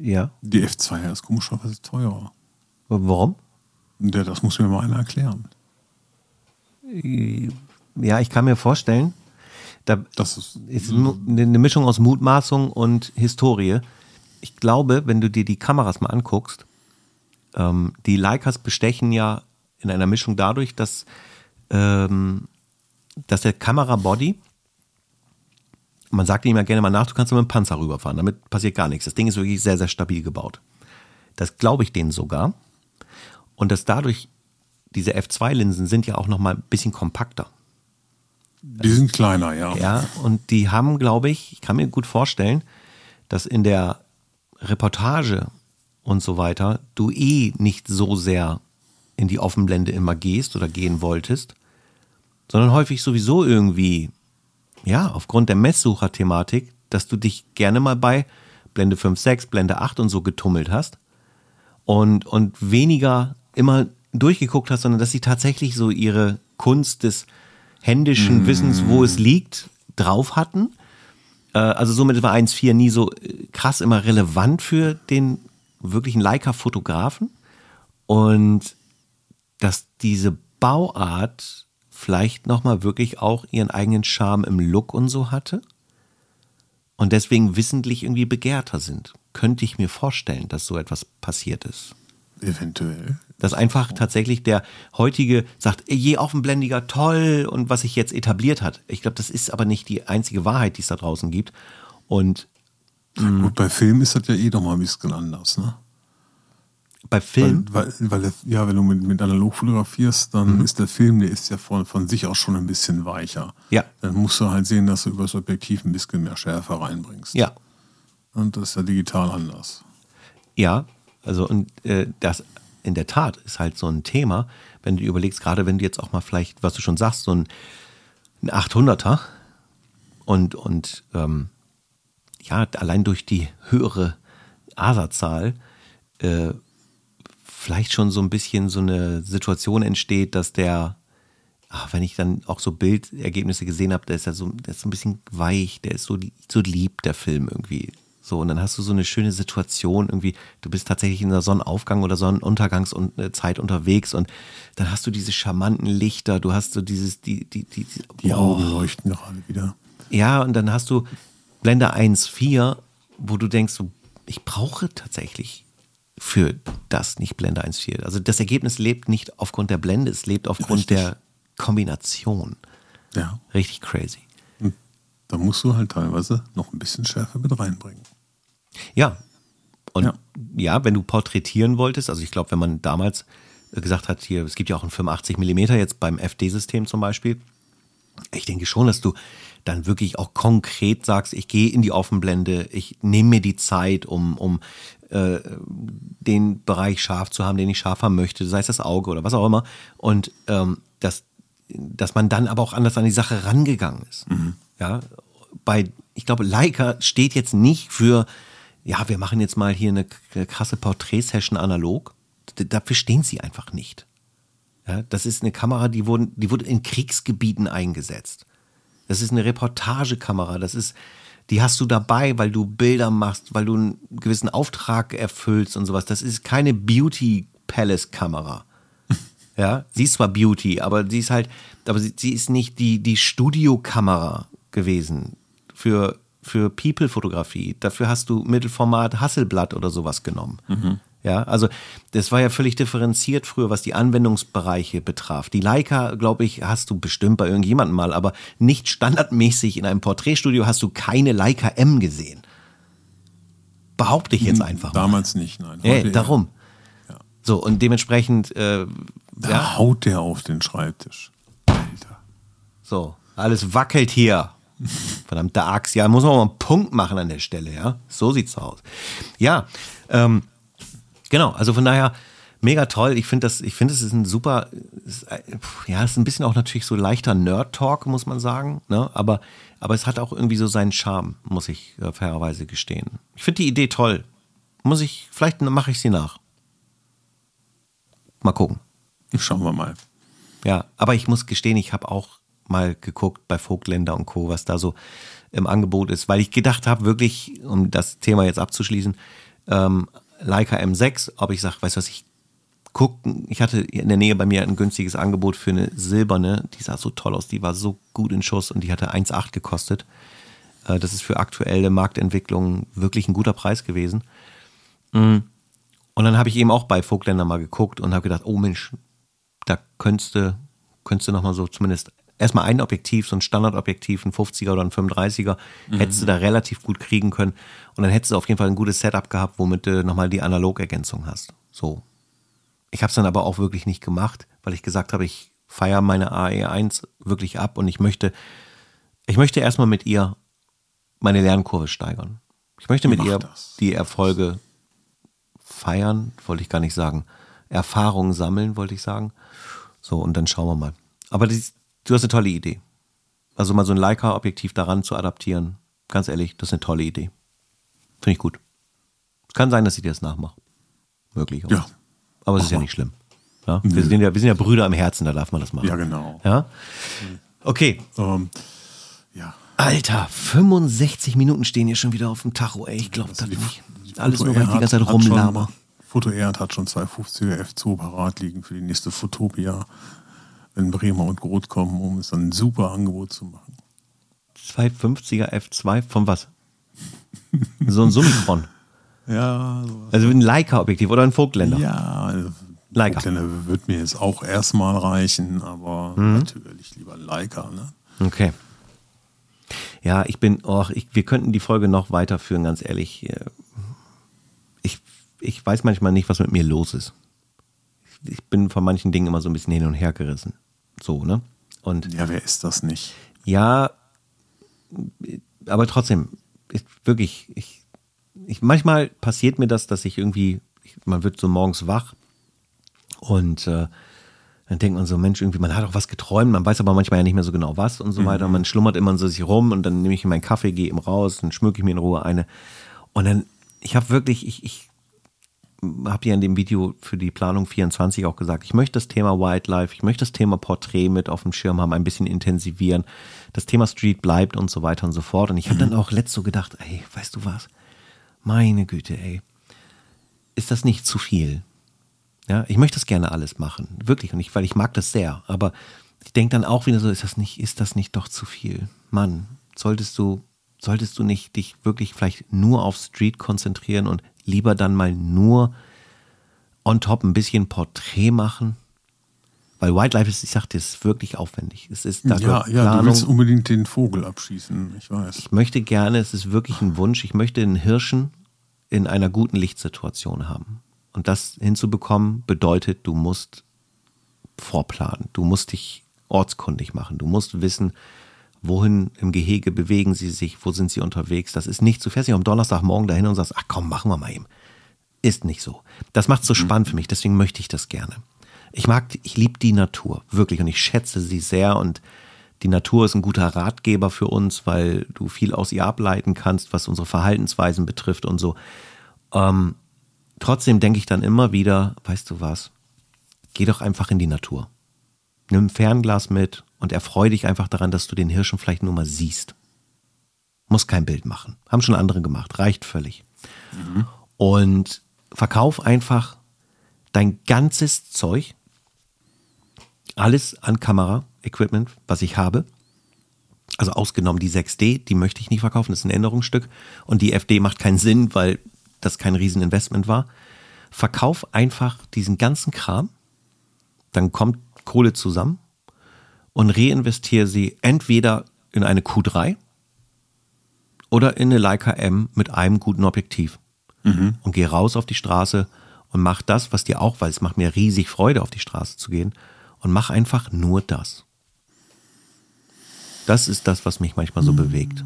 Ja. Die F2 ist komischerweise teurer. Warum? Ja, das muss mir mal einer erklären. Ja, ich kann mir vorstellen, da das ist, ist eine Mischung aus Mutmaßung und Historie. Ich glaube, wenn du dir die Kameras mal anguckst, ähm, die Leicas bestechen ja in einer Mischung dadurch, dass, ähm, dass der Kamerabody, man sagt ihm ja gerne mal nach, du kannst mit dem Panzer rüberfahren, damit passiert gar nichts. Das Ding ist wirklich sehr, sehr stabil gebaut. Das glaube ich denen sogar. Und dass dadurch diese F2-Linsen sind ja auch noch mal ein bisschen kompakter. Die sind kleiner, ja. Ja, und die haben, glaube ich, ich kann mir gut vorstellen, dass in der Reportage und so weiter du eh nicht so sehr in die Offenblende immer gehst oder gehen wolltest, sondern häufig sowieso irgendwie, ja, aufgrund der Messsucher-Thematik, dass du dich gerne mal bei Blende 5, 6, Blende 8 und so getummelt hast und, und weniger immer durchgeguckt hast, sondern dass sie tatsächlich so ihre Kunst des händischen mm. Wissens, wo es liegt, drauf hatten. Äh, also somit war 1.4 nie so äh, krass immer relevant für den wirklichen Leica-Fotografen. Und dass diese Bauart vielleicht nochmal wirklich auch ihren eigenen Charme im Look und so hatte und deswegen wissentlich irgendwie begehrter sind. Könnte ich mir vorstellen, dass so etwas passiert ist. Eventuell. Dass einfach tatsächlich der heutige sagt, je offenblendiger, toll und was sich jetzt etabliert hat. Ich glaube, das ist aber nicht die einzige Wahrheit, die es da draußen gibt. Und Gut, bei Film ist das ja eh doch mal ein bisschen anders, ne? Bei Film? Weil, weil, weil ja, wenn du mit, mit analog fotografierst, dann mhm. ist der Film, der ist ja von, von sich aus schon ein bisschen weicher. Ja. Dann musst du halt sehen, dass du über das Objektiv ein bisschen mehr Schärfe reinbringst. Ja. Und das ist ja digital anders. Ja, also und äh, das in der Tat ist halt so ein Thema, wenn du überlegst, gerade wenn du jetzt auch mal vielleicht, was du schon sagst, so ein, ein 800er und, und ähm, ja, allein durch die höhere ASA-Zahl äh, vielleicht schon so ein bisschen so eine Situation entsteht, dass der, ach, wenn ich dann auch so Bildergebnisse gesehen habe, der ist ja so, der ist so ein bisschen weich, der ist so, so lieb, der Film irgendwie. So, und dann hast du so eine schöne Situation irgendwie, du bist tatsächlich in der Sonnenaufgang oder Sonnenuntergangszeit unterwegs und dann hast du diese charmanten Lichter, du hast so dieses, die, die, die, die, Die Augen leuchten gerade wieder. ja, und dann hast du Blende 1.4, wo du denkst, so, ich brauche tatsächlich für das nicht Blende 1.4. Also das Ergebnis lebt nicht aufgrund der Blende, es lebt aufgrund Richtig. der Kombination. Ja. Richtig crazy. Da musst du halt teilweise noch ein bisschen Schärfe mit reinbringen. Ja. Und ja. Ja. wenn du porträtieren wolltest, also ich glaube, wenn man damals gesagt hat, hier, es gibt ja auch einen 85 mm jetzt beim FD-System zum Beispiel, ich denke schon, dass du dann wirklich auch konkret sagst, ich gehe in die Offenblende, ich nehme mir die Zeit, um, um äh, den Bereich scharf zu haben, den ich scharf haben möchte, sei es das Auge oder was auch immer. Und ähm, dass, dass man dann aber auch anders an die Sache rangegangen ist. Ja, bei, ich glaube, Leica steht jetzt nicht für, ja, wir machen jetzt mal hier eine krasse Porträtsession analog. Dafür stehen sie einfach nicht. Ja, das ist eine Kamera, die, wurden, die wurde in Kriegsgebieten eingesetzt. Das ist eine Reportagekamera. Das ist, die hast du dabei, weil du Bilder machst, weil du einen gewissen Auftrag erfüllst und sowas. Das ist keine Beauty Palace Kamera. Ja, sie ist zwar Beauty, aber sie ist halt, aber sie, sie ist nicht die, die Studiokamera gewesen für, für People-Fotografie. Dafür hast du Mittelformat Hasselblatt oder sowas genommen. Ja, also das war ja völlig differenziert früher, was die Anwendungsbereiche betraf. Die Leica, glaube ich, hast du bestimmt bei irgendjemandem mal, aber nicht standardmäßig in einem Porträtstudio hast du keine Leica M gesehen. Behaupte ich jetzt einfach mal. Damals nicht, nein. Ja, Heute darum. So, und dementsprechend, äh, Da ja, haut der auf den Schreibtisch. Alter. so, alles wackelt hier. Verdammte Axt. Ja, muss man mal einen Punkt machen an der Stelle, ja. So sieht's aus. Ja, ähm, genau, also von daher, mega toll. Ich finde das, ich finde, es ist ein super, ist, äh, ja, es ist ein bisschen auch natürlich so leichter Nerd-Talk, muss man sagen, ne? Aber, aber es hat auch irgendwie so seinen Charme, muss ich äh, fairerweise gestehen. Ich finde die Idee toll. Muss ich, vielleicht mache ich sie nach. Mal gucken. Schauen wir mal. Ja, aber ich muss gestehen, ich habe auch mal geguckt bei Vogtländer und Co., was da so im Angebot ist, weil ich gedacht habe, wirklich, um das Thema jetzt abzuschließen, ähm, Leica M6, ob ich sage, weißt du was, ich gucken, ich hatte in der Nähe bei mir ein günstiges Angebot für eine silberne, die sah so toll aus, die war so gut in Schuss und die hatte 1,8 gekostet. Äh, das ist für aktuelle Marktentwicklung wirklich ein guter Preis gewesen. Mm. Und dann habe ich eben auch bei Vogtländer mal geguckt und habe gedacht, oh Mensch, da könntest du, könntest du nochmal so zumindest erstmal ein Objektiv, so ein Standardobjektiv, ein 50er oder ein 35er, hättest du da relativ gut kriegen können. Und dann hättest du auf jeden Fall ein gutes Setup gehabt, womit du nochmal die Analogergänzung hast. So. Ich habe es dann aber auch wirklich nicht gemacht, weil ich gesagt habe, ich feiere meine AE1 wirklich ab und ich möchte, ich möchte erstmal mit ihr meine Lernkurve steigern. Ich möchte mit Mach ihr das. die Erfolge feiern, wollte ich gar nicht sagen. Erfahrungen sammeln, wollte ich sagen. So, und dann schauen wir mal. Aber das, du hast eine tolle Idee. Also mal so ein Leica-Objektiv daran zu adaptieren, ganz ehrlich, das ist eine tolle Idee. Finde ich gut. Es kann sein, dass ich dir das nachmache. Möglich. Ja. Aber es ist ja nicht schlimm. Ja? Wir, sind ja, wir sind ja Brüder im Herzen, da darf man das machen. Ja, genau. Ja? Okay. Ähm, ja. Alter, 65 Minuten stehen hier schon wieder auf dem Tacho, ey. Ich glaube das nicht. die Alles nur, weil ich die ganze Zeit rumlaber. Foto Erd hat schon zwei 50er F2 parat liegen für die nächste Fotopia, wenn Bremer und Groth kommen, um es dann ein super Angebot zu machen. 250er F2 von was? so ein Summicron. Ja, sowas. Also ein Leica-Objektiv oder ein Vogtländer. Ja, also Leica. Vogtländer wird mir jetzt auch erstmal reichen, aber Mhm. natürlich lieber Leica. Ne? Okay. Ja, ich bin, oh, ich, wir könnten die Folge noch weiterführen, ganz ehrlich. Ich, ich weiß manchmal nicht, was mit mir los ist. Ich bin von manchen Dingen immer so ein bisschen hin und her gerissen. So, ne? Und Ja, wer ist das nicht? ja, aber trotzdem, ich, wirklich, ich, ich, manchmal passiert mir das, dass ich irgendwie, ich, man wird so morgens wach und äh, Dann denkt man so, Mensch, irgendwie, man hat auch was geträumt, man weiß aber manchmal ja nicht mehr so genau was und so weiter. Und man schlummert immer so sich rum und dann nehme ich meinen Kaffee, gehe eben raus, dann schmücke ich mir in Ruhe eine. Und dann, ich habe wirklich, ich, ich habe ja in dem Video für die Planung 24 auch gesagt, ich möchte das Thema Wildlife, ich möchte das Thema Porträt mit auf dem Schirm haben, ein bisschen intensivieren. Das Thema Street bleibt und so weiter und so fort. Und ich habe dann auch letzt so gedacht, ey, weißt du was? Meine Güte, ey. Ist das nicht zu viel? Ja, ich möchte das gerne alles machen, wirklich, und ich, weil ich mag das sehr. Aber ich denke dann auch wieder so, ist das nicht, ist das nicht doch zu viel? Mann, solltest du, solltest du nicht dich wirklich vielleicht nur auf Street konzentrieren und lieber dann mal nur on top ein bisschen Porträt machen? Weil Wildlife ist, ich sagte, ist wirklich aufwendig. Es ist da Ja, ja, du willst unbedingt den Vogel abschießen, ich weiß. Ich möchte gerne, es ist wirklich ein Wunsch, ich möchte den Hirschen in einer guten Lichtsituation haben. Und das hinzubekommen bedeutet, du musst vorplanen, du musst dich ortskundig machen, du musst wissen, wohin im Gehege bewegen sie sich, wo sind sie unterwegs. Das ist nicht zu fest. Ich am Donnerstagmorgen dahin und sagst, ach komm, machen wir mal eben. Ist nicht so. Das macht es so spannend für mich, deswegen möchte ich das gerne. Ich mag, ich liebe die Natur, wirklich, und ich schätze sie sehr und die Natur ist ein guter Ratgeber für uns, weil du viel aus ihr ableiten kannst, was unsere Verhaltensweisen betrifft und so. Ähm, trotzdem denke ich dann immer wieder, weißt du was, geh doch einfach in die Natur. Nimm ein Fernglas mit und erfreu dich einfach daran, dass du den Hirschen vielleicht nur mal siehst. Muss kein Bild machen. Haben schon andere gemacht, reicht völlig. Und verkauf einfach dein ganzes Zeug, alles an Kamera-Equipment, was ich habe. Also ausgenommen die 6D, die möchte ich nicht verkaufen, das ist ein Änderungsstück. Und die FD macht keinen Sinn, weil das kein Rieseninvestment war. Verkauf einfach diesen ganzen Kram, dann kommt Kohle zusammen und reinvestiere sie entweder in eine Q3 oder in eine Leica M mit einem guten Objektiv. Und geh raus auf die Straße und mach das, was dir auch, weil es macht mir riesig Freude, auf die Straße zu gehen. Und mach einfach nur das. Das ist das, was mich manchmal so bewegt.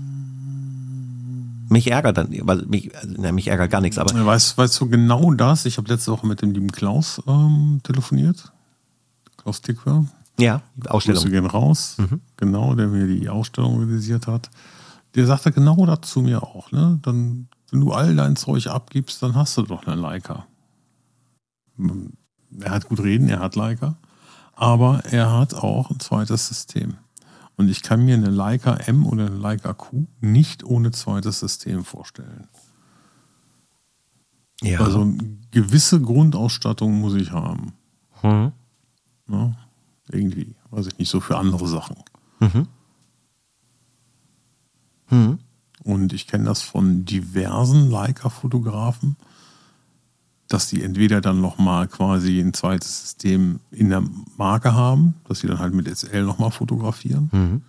Mich ärgert dann, weil mich, na, mich ärgert gar nichts, aber Weißt, weißt du genau das? Ich habe letzte Woche mit dem lieben Klaus ähm, telefoniert. Klaus Dickwer. Ja, Grüße Ausstellung. gehen raus. Genau, der mir die Ausstellung organisiert hat. Der sagte genau das zu mir auch. Ne? Dann, wenn du all dein Zeug abgibst, dann hast du doch eine Leica. Er hat gut reden, er hat Leica. Aber er hat auch ein zweites System. Und ich kann mir eine Leica M oder eine Leica Q nicht ohne zweites System vorstellen. Ja. Also eine gewisse Grundausstattung muss ich haben. Mhm. Ne? Irgendwie, weiß ich nicht, so für andere Sachen. Mhm. Mhm. Und ich kenne das von diversen Leica-Fotografen, dass die entweder dann nochmal quasi ein zweites System in der Marke haben, dass sie dann halt mit SL nochmal fotografieren. Mhm.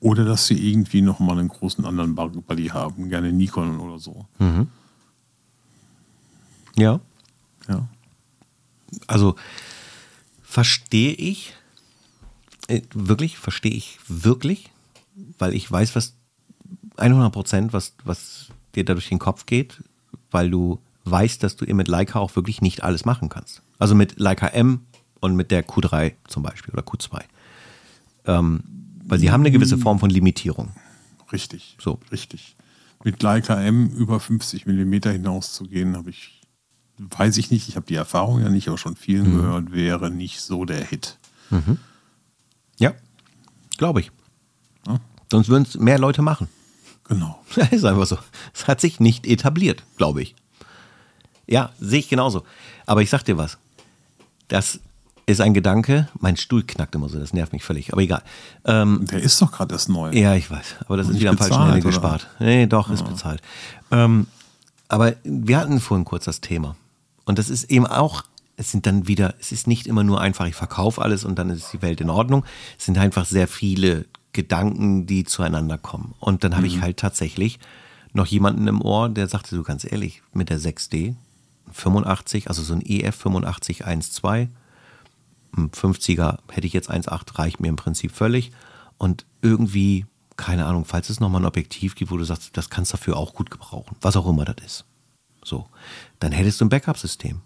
Oder dass sie irgendwie nochmal einen großen anderen Buddy haben, gerne Nikon oder so. Mhm. Ja. Ja. Also verstehe ich, wirklich, verstehe ich wirklich, weil ich weiß, was 100 Prozent, was, was dir da durch den Kopf geht, weil du weißt, dass du eben mit Leica auch wirklich nicht alles machen kannst. Also mit Leica M und mit der Q3 zum Beispiel oder Q2. Ähm, weil sie haben eine gewisse Form von Limitierung. Richtig. So. Richtig. Mit Leica M über 50 Millimeter hinaus zu gehen, habe ich, weiß ich nicht, ich habe die Erfahrung ja nicht, aber schon vielen gehört, wäre nicht so der Hit. Ja, glaube ich. Ja. Sonst würden es mehr Leute machen. Genau. Das ist einfach so. Es hat sich nicht etabliert, glaube ich. Ja, sehe ich genauso. Aber ich sag dir was. Das ist ein Gedanke. Mein Stuhl knackt immer so, das nervt mich völlig. Aber egal. Ähm, Der ist doch gerade erst neu. ja, ich weiß. Aber das Und ist wieder am falschen Ende gespart. Nee, doch, ist bezahlt. Ähm, aber wir hatten vorhin kurz das Thema. Und das ist eben auch, es sind dann wieder, es ist nicht immer nur einfach, ich verkaufe alles und dann ist die Welt in Ordnung. Es sind einfach sehr viele Gedanken, die zueinander kommen. Und dann habe ich halt tatsächlich noch jemanden im Ohr, der sagte so ganz ehrlich, mit der 6D 85, also so ein EF 85 1.2, ein 50er hätte ich jetzt 1.8, reicht mir im Prinzip völlig. Und irgendwie, keine Ahnung, falls es nochmal ein Objektiv gibt, wo du sagst, das kannst du dafür auch gut gebrauchen, was auch immer das ist. So, dann hättest du ein Backup-System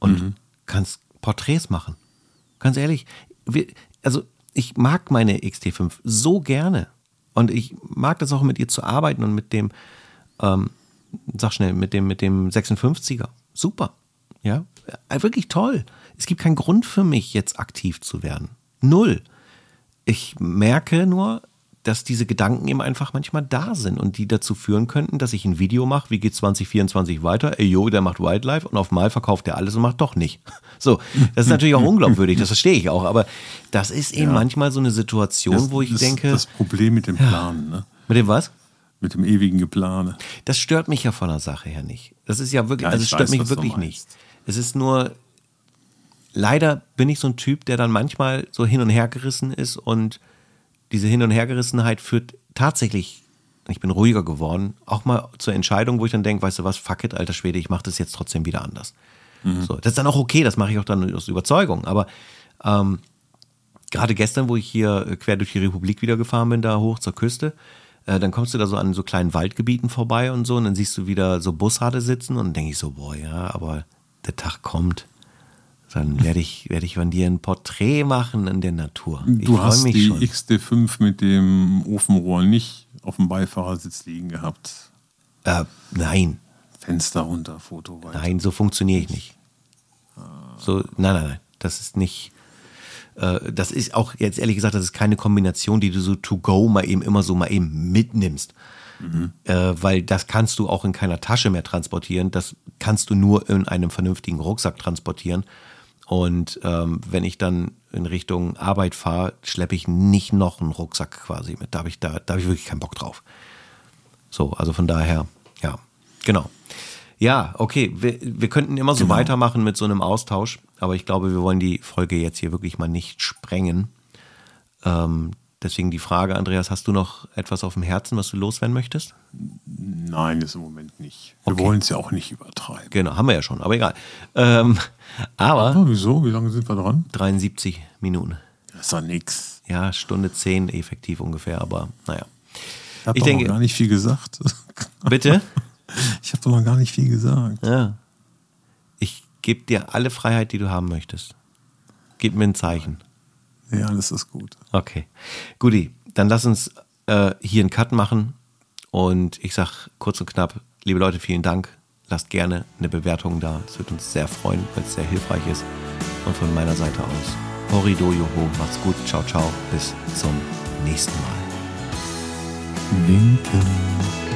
und kannst Porträts machen. Ganz ehrlich, wir, also ich mag meine XT5 so gerne. Und ich mag das auch mit ihr zu arbeiten und mit dem, ähm, sag schnell, mit dem, mit dem 56er. Super. Ja, äh, wirklich toll. Es gibt keinen Grund für mich, jetzt aktiv zu werden. Null. Ich merke nur, dass diese Gedanken eben einfach manchmal da sind und die dazu führen könnten, dass ich ein Video mache, wie geht 2024 weiter? Ey, jo, der macht Wildlife und auf Mal verkauft der alles und macht doch nicht. So, das ist natürlich auch unglaubwürdig, das verstehe ich auch, aber das ist eben ja. manchmal so eine Situation, das, wo ich das, denke. Das Problem mit dem Plan, ne? Mit dem was? Mit dem ewigen Geplane. Das stört mich ja von der Sache her nicht. Das ist ja wirklich, ja, also es stört weiß, mich wirklich nicht. Es ist nur, leider bin ich so ein Typ, der dann manchmal so hin und her gerissen ist und diese Hin- und Hergerissenheit führt tatsächlich, ich bin ruhiger geworden, auch mal zur Entscheidung, wo ich dann denke, weißt du was, fuck it, alter Schwede, ich mache das jetzt trotzdem wieder anders. Mhm. So, das ist dann auch okay, das mache ich auch dann aus Überzeugung. Aber ähm, gerade gestern, wo ich hier äh, quer durch die Republik wieder gefahren bin, da hoch zur Küste, äh, dann kommst du da so an so kleinen Waldgebieten vorbei und so und dann siehst du wieder so Bussarde sitzen und dann denke ich so, boah, ja, aber der Tag kommt. Dann werde ich, werde ich von dir ein Porträt machen in der Natur. Ich du hast die schon. XD5 mit dem Ofenrohr nicht auf dem Beifahrersitz liegen gehabt. Äh, nein. Fenster runter, Foto weiter. Nein, so funktioniere ich nicht. So, nein, nein, nein. Das ist nicht. Äh, das ist auch jetzt ehrlich gesagt, das ist keine Kombination, die du so to go mal eben immer so mal eben mitnimmst. Mhm. Äh, weil das kannst du auch in keiner Tasche mehr transportieren. Das kannst du nur in einem vernünftigen Rucksack transportieren. Und ähm, wenn ich dann in Richtung Arbeit fahre, schleppe ich nicht noch einen Rucksack quasi mit. Da habe ich, da, da hab ich wirklich keinen Bock drauf. So, also von daher, ja, genau. Ja, okay, wir, wir könnten immer so genau. weitermachen mit so einem Austausch, aber ich glaube, wir wollen die Folge jetzt hier wirklich mal nicht sprengen. Ähm, deswegen die Frage, Andreas, hast du noch etwas auf dem Herzen, was du loswerden möchtest? Nein, ist im Moment nicht. Wir okay. wollen es ja auch nicht übertreiben. Genau, haben wir ja schon, aber egal. Ähm, aber. Oh, wieso? Wie lange sind wir dran? 73 Minuten. Das ist doch nix. Ja, Stunde 10 effektiv ungefähr, aber naja. Ich habe noch gar nicht viel gesagt. Bitte? Ich habe doch noch gar nicht viel gesagt. Ja. Ich gebe dir alle Freiheit, die du haben möchtest. Gib mir ein Zeichen. Ja, das ist gut. Okay. Guti, dann lass uns äh, hier einen Cut machen. Und ich sage kurz und knapp, liebe Leute, vielen Dank lasst gerne eine Bewertung da. Es würde uns sehr freuen, weil es sehr hilfreich ist. Und von meiner Seite aus, Horido Joho, macht's gut, ciao, ciao, bis zum nächsten Mal. Linken.